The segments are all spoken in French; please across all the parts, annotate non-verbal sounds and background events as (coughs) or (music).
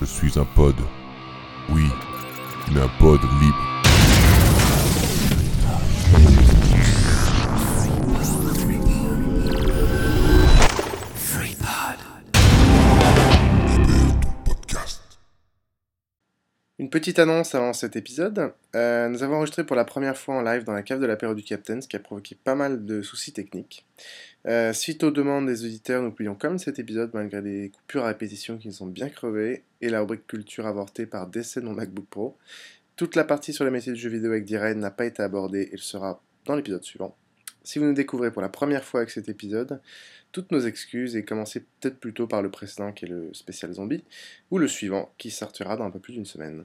Je suis un pod. Oui, mais un pod libre. Une petite annonce avant cet épisode. Euh, nous avons enregistré pour la première fois en live dans la cave de l'apéro du Captain, ce qui a provoqué pas mal de soucis techniques. Euh, suite aux demandes des auditeurs, nous plions comme cet épisode malgré des coupures à répétition qui nous ont bien crevé et la rubrique culture avortée par décès de mon MacBook Pro. Toute la partie sur les métiers du jeu vidéo avec Diren n'a pas été abordée et le sera dans l'épisode suivant. Si vous nous découvrez pour la première fois avec cet épisode, toutes nos excuses et commencez peut-être plutôt par le précédent qui est le spécial zombie, ou le suivant qui sortira dans un peu plus d'une semaine.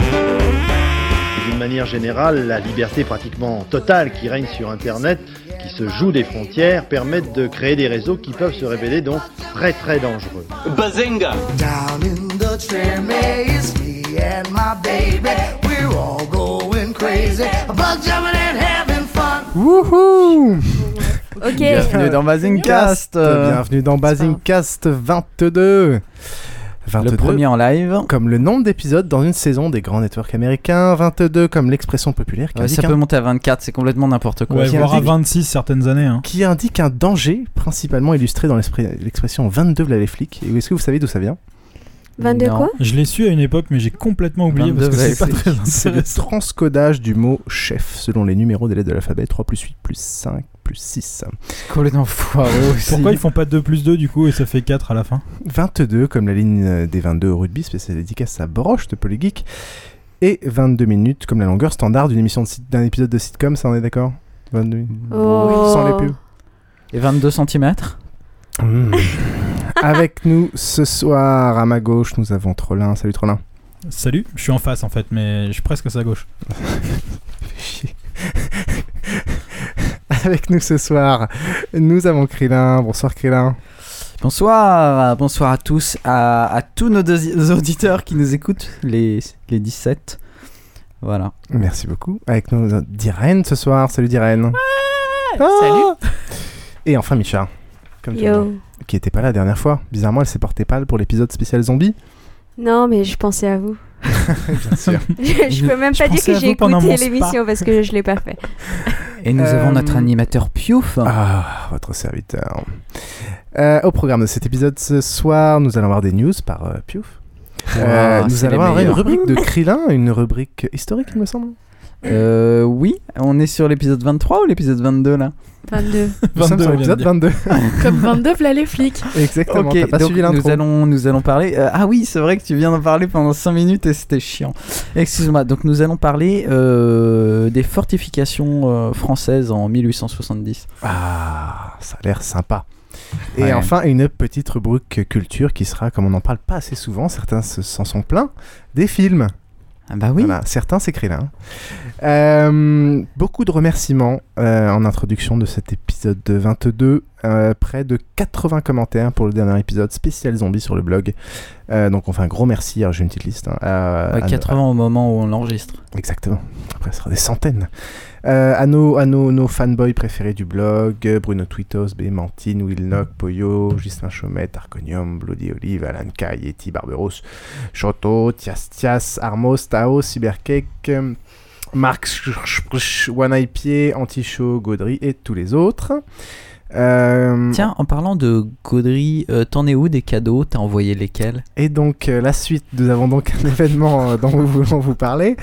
D'une manière générale, la liberté pratiquement totale qui règne sur Internet, qui se joue des frontières, permettent de créer des réseaux qui peuvent se révéler donc très très dangereux. Bazenga Wouhou Ok. Bienvenue dans Basingcast Bienvenue dans Basingcast 22 22 Le premier en live. comme le nombre d'épisodes dans une saison des grands networks américains, 22 comme l'expression populaire qui, Ouais, indique ça un, peut monter à 24, c'est complètement n'importe quoi. Ouais, voire à indique- 26 certaines années. Hein. qui indique un danger principalement illustré dans l'esprit- l'expression 22 v'là les flics. Et est-ce que vous savez d'où ça vient? 22 Non. quoi Je l'ai su à une époque, mais j'ai complètement oublié 22 parce que c'est pas très (laughs) C'est le intéressant. transcodage du mot chef selon les numéros des lettres de l'alphabet 3 plus 8 plus 5 plus 6. Complètement foireux aussi. Pourquoi ils font pas 2 plus 2 du coup et ça fait 4 à la fin 22 comme la ligne des 22 au rugby, spécial dédicace à Broche de Polygeek. Et 22 minutes comme la longueur standard d'une émission d'un épisode de sitcom, ça on est d'accord? 22 minutes. Oh. Sans les pubs. Et 22 cm Mmh. (laughs) Avec nous ce soir à ma gauche, nous avons Trollin. Salut Trollin. Salut, je suis en face en fait, mais je suis presque à sa gauche. (laughs) Avec nous ce soir, nous avons Krillin. Bonsoir Krillin. Bonsoir, bonsoir à tous, à, à tous nos, auditeurs qui nous écoutent, les, les 17. Voilà. Merci beaucoup. Avec nous Diren ce soir. Salut Diren. Ah Salut. Et enfin Micha. Comme. Qui était pas là la dernière fois. Bizarrement, elle s'est portée pâle pour l'épisode spécial zombie. Non, mais je pensais à vous. (laughs) Bien sûr. (laughs) je, je peux même Je pas dire que j'ai écouté l'émission parce que je l'ai pas fait. (laughs) Et nous Euh, avons notre animateur Piouf. Ah, votre serviteur. Euh, au programme de cet épisode ce soir, nous allons avoir des news par euh, Piouf. Euh, Wow, nous allons avoir une rubrique de Krillin, une rubrique historique, il me semble. Euh, oui, on est sur l'épisode 23 ou l'épisode 22 là? 22. Nous sommes 22, sur on vient de l'épisode dire. 22. Comme 22, là les flics. (laughs) Exactement, Ok, t'as pas donc suivi l'intro. nous allons, nous allons parler. euh, ah oui, c'est vrai que tu viens d'en parler pendant 5 minutes et c'était chiant. Excuse-moi. Donc nous allons parler euh, des fortifications euh, françaises en 1870. Ah, ça a l'air sympa. Et Ouais. enfin, une petite rubrique culture qui sera, comme on n'en parle pas assez souvent, certains se- s'en sont pleins, des films. Ah bah oui. Certains c'est Krillin. Euh, beaucoup de remerciements euh, en introduction de cet épisode de 22. Euh, près de 80 commentaires pour le dernier épisode spécial zombie sur le blog. Euh, donc on fait un gros merci, alors j'ai une petite liste. hein, à- Ouais, à- 80 au moment où on l'enregistre. Exactement. Après, ce sera des centaines. Euh, à nos, à nos, nos fanboys préférés du blog, Bruno Twitos, Bémantine, Wilnock, Poyo, Justin Chaumet, Arconium, Bloody Olive, Alan Kai, Yeti, Barberos, Choto, Tias Tias, Armos, Tao, Cybercake, Marc, One Eye Pied, Anti-Show, Gaudry et tous les autres. Euh, Tiens, en parlant de Gaudry, euh, t'en es où des cadeaux? T'as envoyé lesquels? Et donc euh, la suite, nous avons donc un (laughs) événement dont nous voulons vous parler.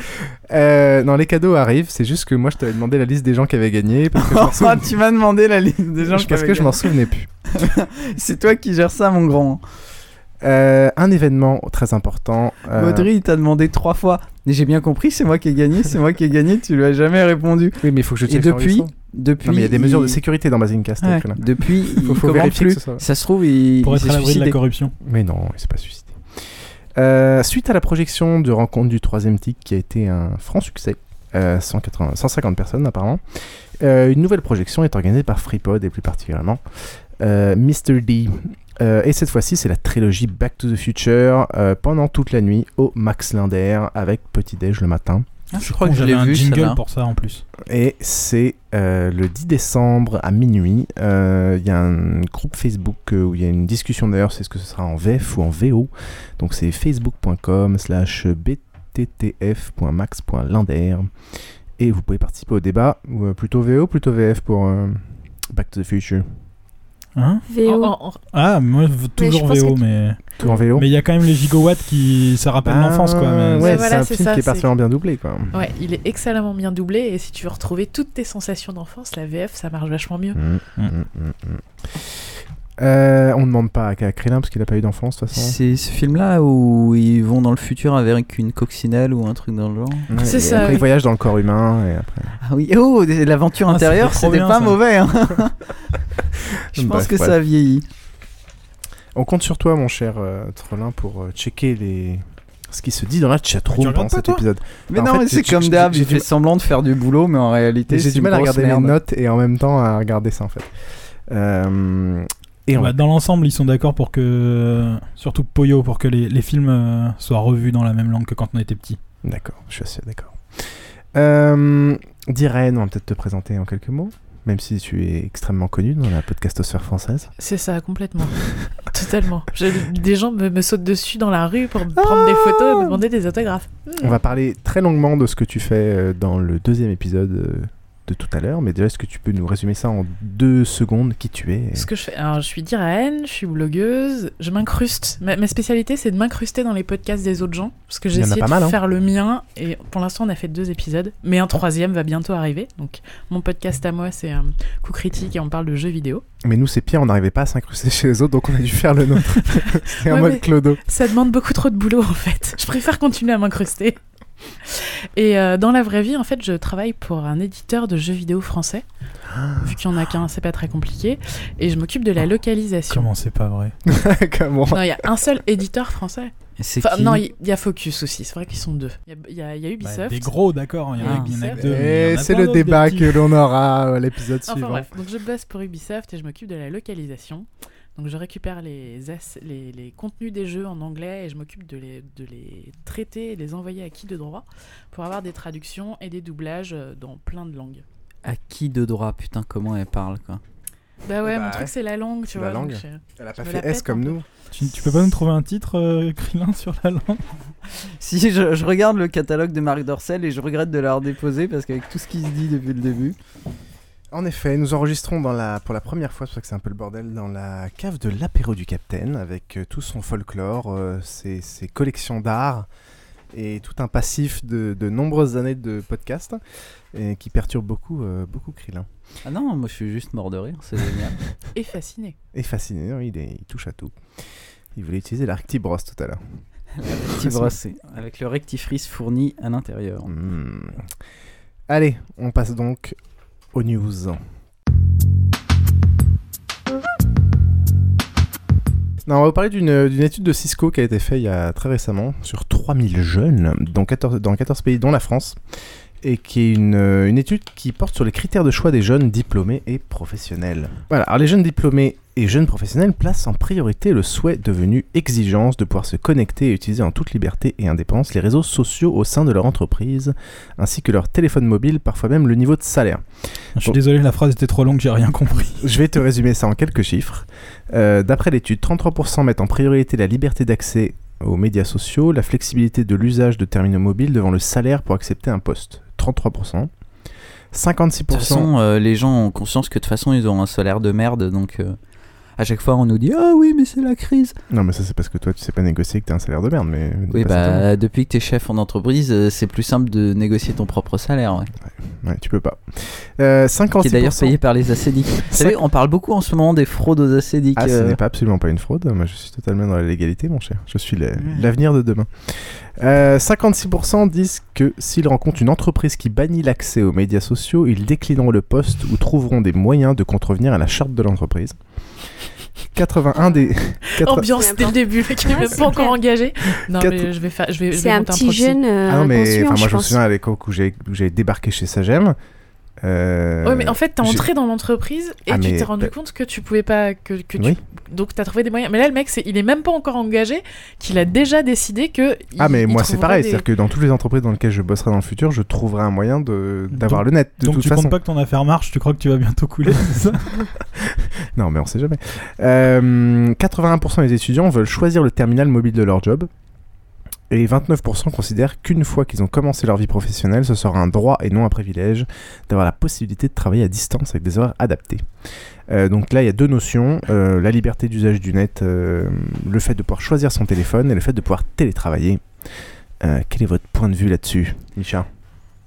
Non, les cadeaux arrivent, c'est juste que moi je t'avais demandé la liste des gens qui avaient gagné. Parce que (laughs) tu m'as demandé la liste des gens qui parce avaient que je m'en gagné. souvenais plus. (laughs) C'est toi qui gères ça, mon grand. Euh, un événement très important. euh, Gaudry, il t'a demandé trois fois. Mais j'ai bien compris, c'est moi qui ai gagné, c'est moi qui ai gagné, tu lui as jamais répondu. Oui, mais il faut que je Et depuis, depuis. Non, mais il y a des mesures de sécurité dans Basingcast. Ouais, depuis, (laughs) il faut, faut vérifier plus. que soit. Ça se trouve, il, Pour il être à l'abri de la corruption. Mais non, il s'est pas suicidé. Euh, suite à la projection de Rencontre du troisième tic qui a été un franc succès, euh, 180, 150 personnes apparemment, euh, une nouvelle projection est organisée par FreePod et plus particulièrement euh, Mr. D. Euh, et cette fois-ci, c'est la trilogie Back to the Future euh, pendant toute la nuit au Max Linder avec petit déj le matin. Ah, je crois que J'avais un vu, jingle pour ça en plus. Et c'est euh, le 10 décembre à minuit. Euh, Il y a un groupe Facebook euh, où il y a une discussion d'ailleurs, c'est ce que ce sera en VF ou en VO. Donc c'est facebook.com slash bttf.max.linder. Et vous pouvez participer au débat, ou plutôt VO, plutôt VF pour euh, Back to the Future. Hein VO. Ah, moi Mais toujours VO, que- mais. Tout en VO Mais il y a quand même les gigawatts qui. Ça rappelle Ah, l'enfance quoi. Mais... Ouais, Ouais, c'est voilà, un c'est film ça, qui est c'est- particulièrement bien doublé quoi. Ouais, il est excellemment bien doublé et si tu veux retrouver toutes tes sensations d'enfance, la VF ça marche vachement mieux. Mm, mm, mm, mm. Euh, on ne demande pas à Krillin parce qu'il n'a pas eu d'enfance de toute façon. C'est ce film-là où ils vont dans le futur avec une coccinelle ou un truc dans le genre. Ouais, C'est ça, Après, oui. il voyage dans le corps humain et après. Ah oui, oh, l'aventure Ah, intérieure, c'était pas ça. mauvais. hein. (laughs) Je pense Bref, que ça a vieilli. On compte sur toi, mon cher euh, Trollin, pour euh, checker les... ce qui se dit dans la chatroom pendant cet épisode. Mais En non, fait, mais j'ai- c'est comme d'hab, j'ai du- fait semblant de faire du boulot, mais en réalité, J'ai du mal à regarder merde. les notes et en même temps à regarder ça en fait. Euh, et on Bah, dans l'ensemble, ils sont d'accord pour que. Surtout Poyo, pour que les, les films euh, soient revus dans la même langue que quand on était petit. D'accord, je suis assez d'accord. Euh, Diren, on va peut-être te présenter en quelques mots, même si tu es extrêmement connu dans la podcastosphère française. C'est ça, complètement. (laughs) Totalement. Je- des gens me, me sautent dessus dans la rue pour me prendre des photos et me demander des autographes. On va parler très longuement de ce que tu fais euh, dans le deuxième épisode euh, de tout à l'heure, mais déjà, est-ce que tu peux nous résumer ça en deux secondes, qui tu es Ce que je fais, alors je suis Diraen, je suis blogueuse, je m'incruste. Ma, ma spécialité c'est de m'incruster dans les podcasts des autres gens, parce que j'ai essayé de mal, hein. faire le mien, et pour l'instant on a fait deux épisodes, mais un troisième va bientôt arriver. Donc mon podcast à moi c'est un coup critique et on parle de jeux vidéo. Mais nous, c'est pire, on n'arrivait pas à s'incruster chez les autres, donc on a dû faire le nôtre. (laughs) c'est un Ouais, mode clodo. Ça demande beaucoup trop de boulot en fait. Je préfère continuer à m'incruster. (laughs) Et euh, dans la vraie vie, en fait, je travaille pour un éditeur de jeux vidéo français. Vu qu'il n'y en a qu'un, c'est pas très compliqué. Et je m'occupe de la localisation. Comment c'est pas vrai (laughs) Comment Non, il y a un seul éditeur français. C'est Enfin, qui non, il y, a Focus aussi. C'est vrai qu'ils sont deux. Il y y, a- y a Bah, Ubisoft. Des gros, d'accord, il y en a, Ah. y en a deux. Et c'est le débat que l'on aura à l'épisode Enfin suivant. bref, donc je bosse pour Ubisoft et je m'occupe de la localisation. Donc je récupère les, les, les contenus des jeux en anglais et je m'occupe de les, de les traiter et les envoyer à qui de droit pour avoir des traductions et des doublages euh, dans plein de langues. À qui de droit Putain, comment elle parle, quoi? Bah ouais, Bah mon truc ouais. c'est la langue, tu vois. la donc langue. je- Elle a pas fait S comme nous. Tu, tu peux pas nous trouver un titre, euh, Krillin, sur la langue? (laughs) Si, je, je regarde le catalogue de Marc Dorcel et je regrette de l'avoir déposé parce qu'avec tout ce qui se dit depuis le début. En effet, nous enregistrons dans la, pour la première fois, c'est pour ça que c'est un peu le bordel, dans la cave de l'apéro du Capitaine, avec euh, tout son folklore, euh, ses, ses collections d'art et tout un passif de, de nombreuses années de podcast et qui perturbe beaucoup, euh, beaucoup Krillin. Ah non, moi je suis juste mort de rire, c'est génial. (laughs) Et fasciné. Et fasciné, non, il, est- il touche à tout. Il voulait utiliser la rectibrosse tout à l'heure. (laughs) Brossé, avec le rectifrice fourni à l'intérieur. Hmm. Allez, on passe donc aux news. On va vous parler d'une étude de Cisco qui a été faite il y a très récemment sur 3000 jeunes dans 14, dans 14 pays, dont la France. et qui est une étude qui porte sur les critères de choix des jeunes diplômés et professionnels. Voilà, alors les jeunes diplômés et jeunes professionnels placent en priorité le souhait devenu exigence de pouvoir se connecter et utiliser en toute liberté et indépendance les réseaux sociaux au sein de leur entreprise, ainsi que leur téléphone mobile, parfois même le niveau de salaire. Je suis désolé, la phrase était trop longue, j'ai rien compris. (laughs) Je vais te résumer ça en quelques chiffres. Euh, D'après l'étude, 33% mettent en priorité la liberté d'accès aux médias sociaux, la flexibilité de l'usage de terminaux mobiles devant le salaire pour accepter un poste. 33%. 56%. De toute façon, euh, les gens ont conscience que de toute façon, ils ont un salaire de merde, donc euh, à chaque fois, on nous dit Ah oui, mais c'est la crise. Non, mais ça, c'est parce que toi, tu sais pas négocier que t'as un salaire de merde. Mais Oui, bah, depuis que t'es chef en entreprise, euh, c'est plus simple de négocier ton propre salaire. Ouais. Ouais, tu peux pas. Euh, 56%. Qui est d'ailleurs payé par les acédiques. (laughs) Vous savez, on parle beaucoup en ce moment des fraudes aux acédiques. Ah, ce n'est pas absolument pas une fraude. Moi, je suis totalement dans la légalité, mon cher. Je suis l'avenir de demain. Euh, 56% disent que s'ils rencontrent une entreprise qui bannit l'accès aux médias sociaux, ils déclineront le poste ou trouveront des moyens de contrevenir à la charte de l'entreprise. 81 des. (laughs) 80 Ambiance dès le début, le mec il est même pas encore engagé. Non, mais je vais faire. Je vais, je C'est vais un petit jeune euh, Ah non, mais enfin, moi, je je me souviens à l'époque où j'ai débarqué chez Sagem. Euh, Ouais, mais en fait, t'es entré dans l'entreprise et Ah, tu mais- t'es rendu bah- compte que tu pouvais pas. Que, que tu- Oui. Donc, t'as trouvé des moyens. Mais là, le mec, il est même pas encore engagé, qu'il a déjà décidé que. Ah il- mais moi c'est pareil, des- c'est-à-dire que dans toutes les entreprises dans lesquelles je bosserai dans le futur, je trouverai un moyen de d'avoir le net de Donc toute tu façon. comptes pas que ton affaire marche, tu crois que tu vas bientôt couler, (laughs) c'est ça? Non mais on sait jamais. Euh, 81% des étudiants veulent choisir le terminal mobile de leur job. Et 29% considèrent qu'une fois qu'ils ont commencé leur vie professionnelle, ce sera un droit et non un privilège d'avoir la possibilité de travailler à distance avec des horaires adaptés. Euh, donc là, il y a deux notions euh, la liberté d'usage du net, euh, le fait de pouvoir choisir son téléphone et le fait de pouvoir télétravailler. Euh, quel est votre point de vue là-dessus, Micha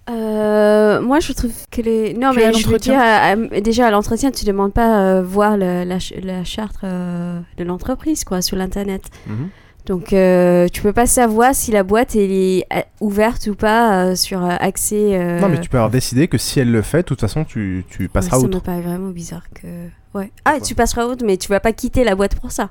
Euh, moi, je trouve que les. Non, à mais je veux l'entretien dire, euh, déjà à l'entretien, tu demandes pas euh, voir le- la, ch- la charte euh, de l'entreprise, quoi, sur l'internet. Donc, euh, tu peux pas savoir si la boîte elle est euh, ouverte ou pas euh, sur euh, accès. euh, Non, mais tu peux avoir décidé que si elle le fait, de toute façon, tu, tu passeras ça outre. me paraît vraiment bizarre que. Ouais. Ah, tu passeras outre, mais tu vas pas quitter la boîte pour ça.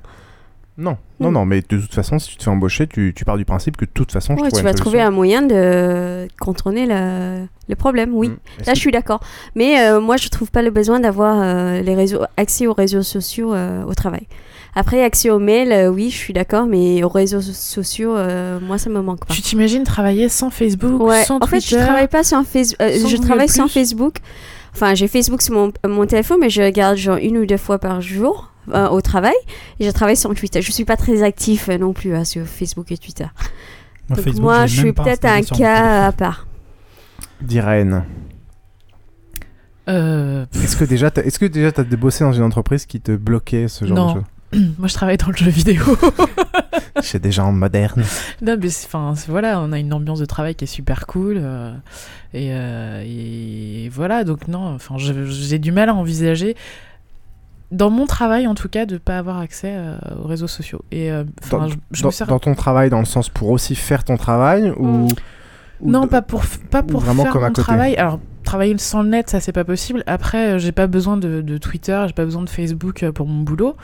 Non, non, Hmm. non, mais de toute façon, si tu te fais embaucher, tu, tu pars du principe que de toute façon, je Ouais, tu vas trouver un moyen de contourner le, le problème, oui. Mm. Est-ce Là, je suis d'accord. Mais moi, je trouve pas le besoin d'avoir les réseaux, accès aux réseaux sociaux au travail. Après, accès aux mails, euh, oui, je suis d'accord, mais aux réseaux so- sociaux, euh, moi, ça me manque pas. Tu t'imagines travailler sans Facebook, Ouais, sans en fait, Twitter je travaille pas sur Facebook. sans je travaille sans Facebook. Enfin, j'ai Facebook sur mon, mon téléphone, mais je regarde genre une ou deux fois par jour euh, au travail. Et je travaille sur Twitter. Je suis pas très actif euh, non plus hein, sur Facebook et Twitter. Moi, Donc Facebook, moi, je suis peut-être un cas à part. D'Irène. Euh, Est-ce que déjà, est-ce que déjà, t'as bossé dans une entreprise qui te bloquait ce genre de Non. choses? (clears throat) Moi, je travaille dans le jeu vidéo. (laughs) Chez des gens modernes. non, mais enfin, voilà, on a une ambiance de travail qui est super cool. euh, et, euh, et voilà, donc non, enfin, j'ai du mal à envisager, dans mon travail en tout cas, de pas avoir accès euh, aux réseaux sociaux. Et Dans, je, je dans- me sers- dans ton travail, dans le sens pour aussi faire ton travail ou, ou Non, de- pas pour, pas ou pour vraiment faire comme à mon côté? travail. Alors, travailler sans le net, ça, c'est pas possible. Après, euh, j'ai pas besoin de, de Twitter, j'ai pas besoin de Facebook euh, pour mon boulot.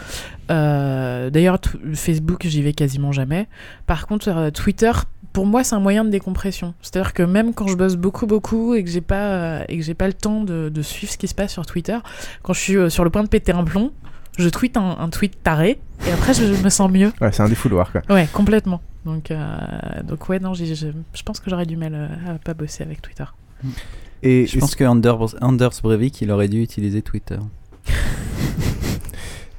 Euh, D'ailleurs, Facebook, j'y vais quasiment jamais. Par contre, euh, Twitter, pour moi, c'est un moyen de décompression. C'est-à-dire que même quand je bosse beaucoup, beaucoup et que j'ai pas, euh, et que j'ai pas le temps de, de suivre ce qui se passe sur Twitter, quand je suis euh, sur le point de péter un plomb, je tweete un, un tweet taré et après, je, je me sens mieux. Ouais, c'est un défouloir quoi. Ouais, complètement. Donc, euh, donc ouais, non, je pense que j'aurais du mal à pas bosser avec Twitter. Et Je pense que Anders, Anders Breivik, il aurait dû utiliser Twitter. (laughs)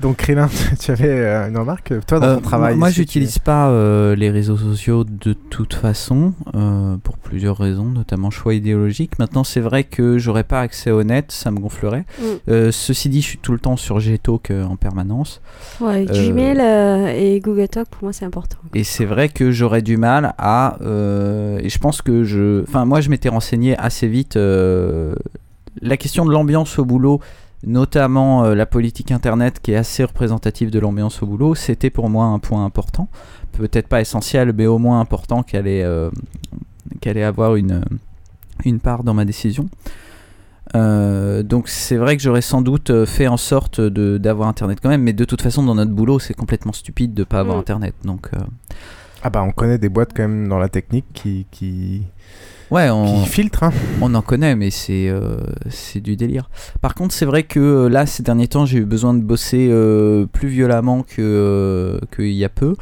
Donc, Krélin, (laughs) tu avais euh, une remarque Toi, dans Euh, ton travail Moi, j'utilise pas euh, les réseaux sociaux de toute façon, euh, pour plusieurs raisons, notamment choix idéologique. Maintenant, c'est vrai que j'aurais pas accès au net, ça me gonflerait. Mm. Euh, ceci dit, je suis tout le temps sur Gtalk euh, en permanence. Ouais, Euh, Gmail euh, et Google Talk, pour moi, c'est important. Et c'est vrai que j'aurais du mal à. euh, et je pense que je. Enfin, moi, je m'étais renseigné assez vite. euh, la question de l'ambiance au boulot, notamment euh, la politique internet qui est assez représentative de l'ambiance au boulot, c'était pour moi un point important. Peut-être pas essentiel, mais au moins important qu'elle ait, euh, qu'elle ait avoir une, une part dans ma décision. Euh, donc c'est vrai que j'aurais sans doute euh, fait en sorte de- d'avoir internet quand même, mais de toute façon dans notre boulot c'est complètement stupide de pas avoir Mm. internet. Donc euh, Ah bah, on connaît des boîtes quand même dans la technique qui, qui, Ouais, on, qui filtre. hein. on en connaît, mais c'est euh, c'est du délire. Par contre, c'est vrai que euh, là, ces derniers temps, j'ai eu besoin de bosser euh, plus violemment que euh, qu'il y a peu.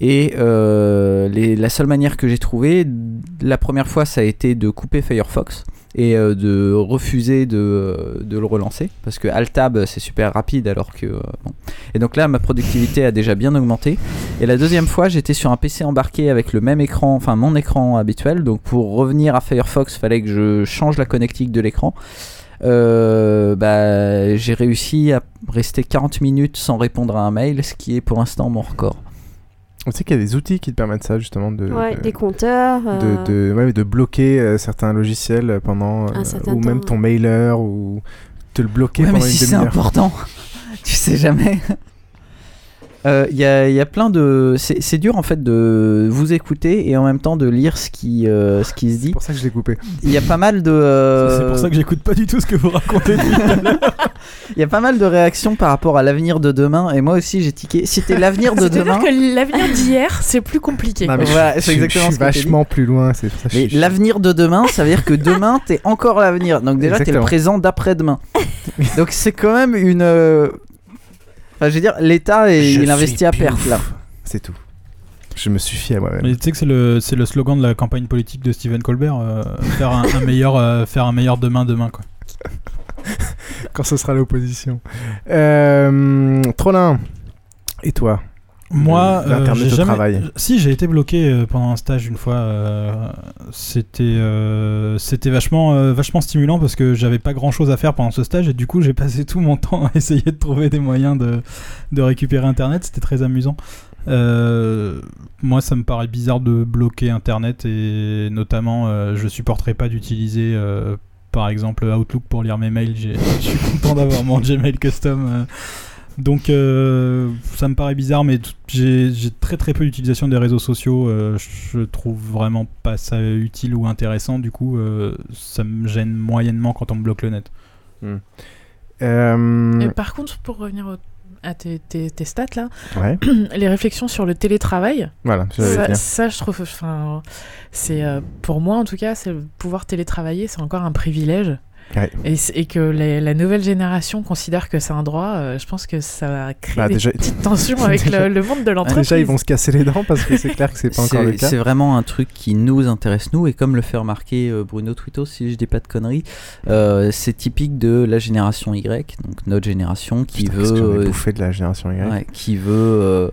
Et les- la seule manière que j'ai trouvé, la première fois, ça a été de couper Firefox et euh, de refuser de, de le relancer. Parce que Altab c'est super rapide alors que euh, bon. et donc là ma productivité a déjà bien augmenté. Et la deuxième fois j'étais sur un PC embarqué avec le même écran enfin mon écran habituel. Donc pour revenir à Firefox fallait que je change la connectique de l'écran. Euh, bah, j'ai réussi à rester 40 minutes sans répondre à un mail ce qui est pour l'instant mon record On sait qu'il y a des outils qui te permettent ça justement de, Ouais, de- des compteurs. euh, de, de, ouais, de bloquer euh, certains logiciels pendant Un euh, certain ou même temps, ton mailer ou te le bloquer Ouais, mais pendant si une c'est important, (laughs) tu sais jamais. Euh, Il y, a, il y a plein de. C'est dur en fait de vous écouter et en même temps de lire ce qui, euh, ce qui se dit. C'est pour ça que je l'ai coupé. Il y a pas mal de. euh, C'est pour ça que j'écoute pas du tout ce que vous racontez depuis tout à l'heure. Il y a pas mal de réactions par rapport à l'avenir de demain et moi aussi j'ai tiqué. C'était l'avenir de (laughs) C'est-à-dire demain. que l'avenir d'hier, c'est plus compliqué. Non, mais je- Voilà, je, c'est exactement je suis ce vachement plus loin. C'est Mais l'avenir de demain, ça veut dire que demain, t'es encore l'avenir. Donc déjà, t'es le présent d'après-demain. Donc c'est quand même une. Enfin, je veux dire, l'État, Je il suis investit à perte là. C'est tout. Je me suffis à moi-même. Mais tu sais que c'est le, c'est le slogan de la campagne politique de Stephen Colbert, euh, faire, un, un meilleur, euh, faire un meilleur demain demain quoi. (laughs) Quand ce sera l'opposition. Euh, Trollin. Et toi? Moi, euh, j'ai jamais- travail. Si, j'ai été bloqué euh, pendant un stage une fois. euh, c'était, euh, c'était vachement, euh, vachement stimulant parce que j'avais pas grand chose à faire pendant ce stage et du coup j'ai passé tout mon (laughs) temps à essayer de trouver des moyens de, de récupérer Internet. C'était très amusant. Euh, moi, ça me paraît bizarre de bloquer Internet et notamment, euh, je supporterais pas d'utiliser. euh, par exemple Outlook pour lire mes mails, (laughs) je suis content d'avoir mon Gmail custom donc euh, ça me paraît bizarre, mais j'ai très très peu d'utilisation des réseaux sociaux. euh, je trouve vraiment pas ça utile ou intéressant. Du coup, euh, ça me gêne moyennement quand on me bloque le net. Hmm. Euh, Et par contre, pour revenir au- à tes, tes- tes stats là, Ouais. (clears throat) les réflexions sur le télétravail, Voilà, ça, je trouve, enfin, c'est euh, pour moi en tout cas, c'est pouvoir télétravailler, c'est encore un privilège. Ouais. Et, que les- la nouvelle génération considère que c'est un droit, euh, je pense que ça va créer Bah, des déjà- petites tensions (laughs) avec déjà- le, le monde de l'entreprise. Déjà, ils vont se casser les dents parce que c'est clair que c'est pas encore le cas. C'est vraiment un truc qui nous intéresse, nous, et comme le fait remarquer euh, Bruno Twito, si je dis pas de conneries, euh, c'est typique de la génération Y, donc notre génération qui Putain, veut. euh, bouffé de la génération Y. ouais, qui veut.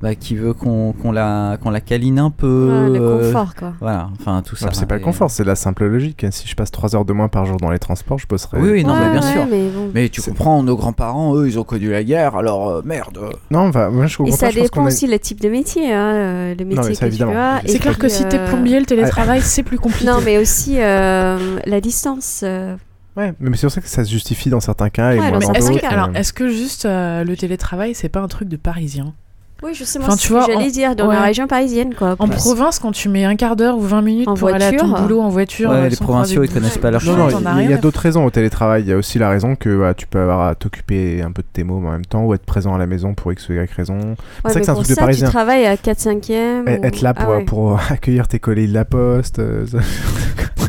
Bah, qui veut qu'on qu'on la, qu'on la câline un peu. Ouais, le euh, confort, quoi. Voilà, enfin tout ça. Non, c'est pas le Et- confort, c'est la simple logique. Si je passe 3 heures de moins par jour dans les transports, je bosserai. Oui, oui, non, mais bien Ouais, sûr. mais bon. Mais tu comprends, nos grands-parents, eux, ils ont connu la guerre, alors euh, merde. Non, bah, moi je Et comprends ça pas. je dépend est- aussi le type de métier, hein, euh, le métier mais ça, que tu évidemment. as. C'est et clair que si t'es plombier, le télétravail, c'est plus compliqué. Non, mais aussi euh, la distance. euh, Ouais, mais c'est pour ça que ça se justifie dans certains cas et Ouais, moins mais dans Est-ce que, alors, est-ce que juste euh, le télétravail, c'est pas un truc de parisien? Oui, justement, Enfin, c'est tu ce vois, que j'allais en- dire, dans ouais. la région parisienne, quoi. En province, quand tu mets un quart d'heure ou 20 minutes En pour aller à ton voiture. boulot en voiture, Ouais, euh, les provinciaux, ils connaissent pas leur Non, il y a- y, d'autres raisons au télétravail. Il y a aussi la raison que bah, tu peux avoir à t'occuper un peu de tes mômes en même temps ou être présent à la maison pour X ou Y raison. Ouais, c'est vrai que c'est un truc de parisien. Tu travailles à 4-5e. Et- Être là pour, Ah ouais. pour (laughs) accueillir tes colis de la poste. (laughs)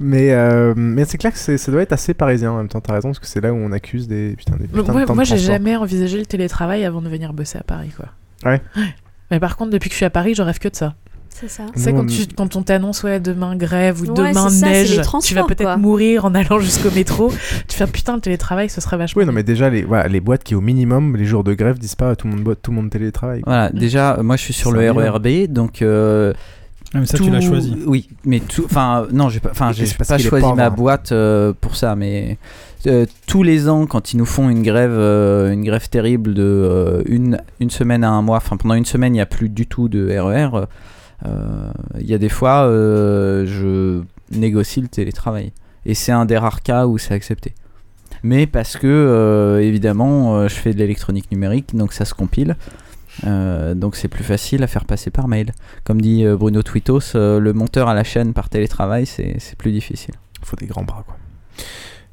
mais euh, mais c'est clair que c'est- ça doit être assez parisien en même temps. T'as raison parce que c'est là où on accuse des putain, des putains moi, de temps moi, de j'ai jamais envisagé le télétravail avant de venir bosser à Paris, quoi. Ouais. Mais par contre, depuis que je suis à Paris, je rêve que de ça. C'est ça. C'est quand, tu, quand on t'annonce ouais, demain grève ou Ouais, demain c'est ça, c'est neige, tu vas peut-être quoi. mourir en allant jusqu'au métro. tu fais putain, le télétravail, ce serait vachement. Oui, non, mais déjà, les, voilà, les boîtes qui, au minimum, les jours de grève, disent pas tout le monde, tout le monde télétravaille. quoi. Voilà, déjà, moi je suis sur C'est le. RERB, donc. euh, Ah, mais ça, tu l'as choisi. Oui, mais tout. Enfin, non, j'ai pas, enfin, j'ai pas choisi ma hein. boîte euh, pour ça, mais euh, tous les ans, quand ils nous font une grève, euh, une grève terrible de une, une semaine à un mois, enfin pendant une semaine, il n'y a plus du tout de RER. euh, Il y a des fois, je négocie le télétravail, et c'est un des rares cas où c'est accepté. Mais parce que, évidemment, je fais de l'électronique numérique, donc ça se compile. Euh, donc c'est plus facile à faire passer par mail. Comme dit euh, Bruno Twitos, euh, le monteur à la chaîne par télétravail, c'est c'est plus difficile. Il faut des grands bras, quoi.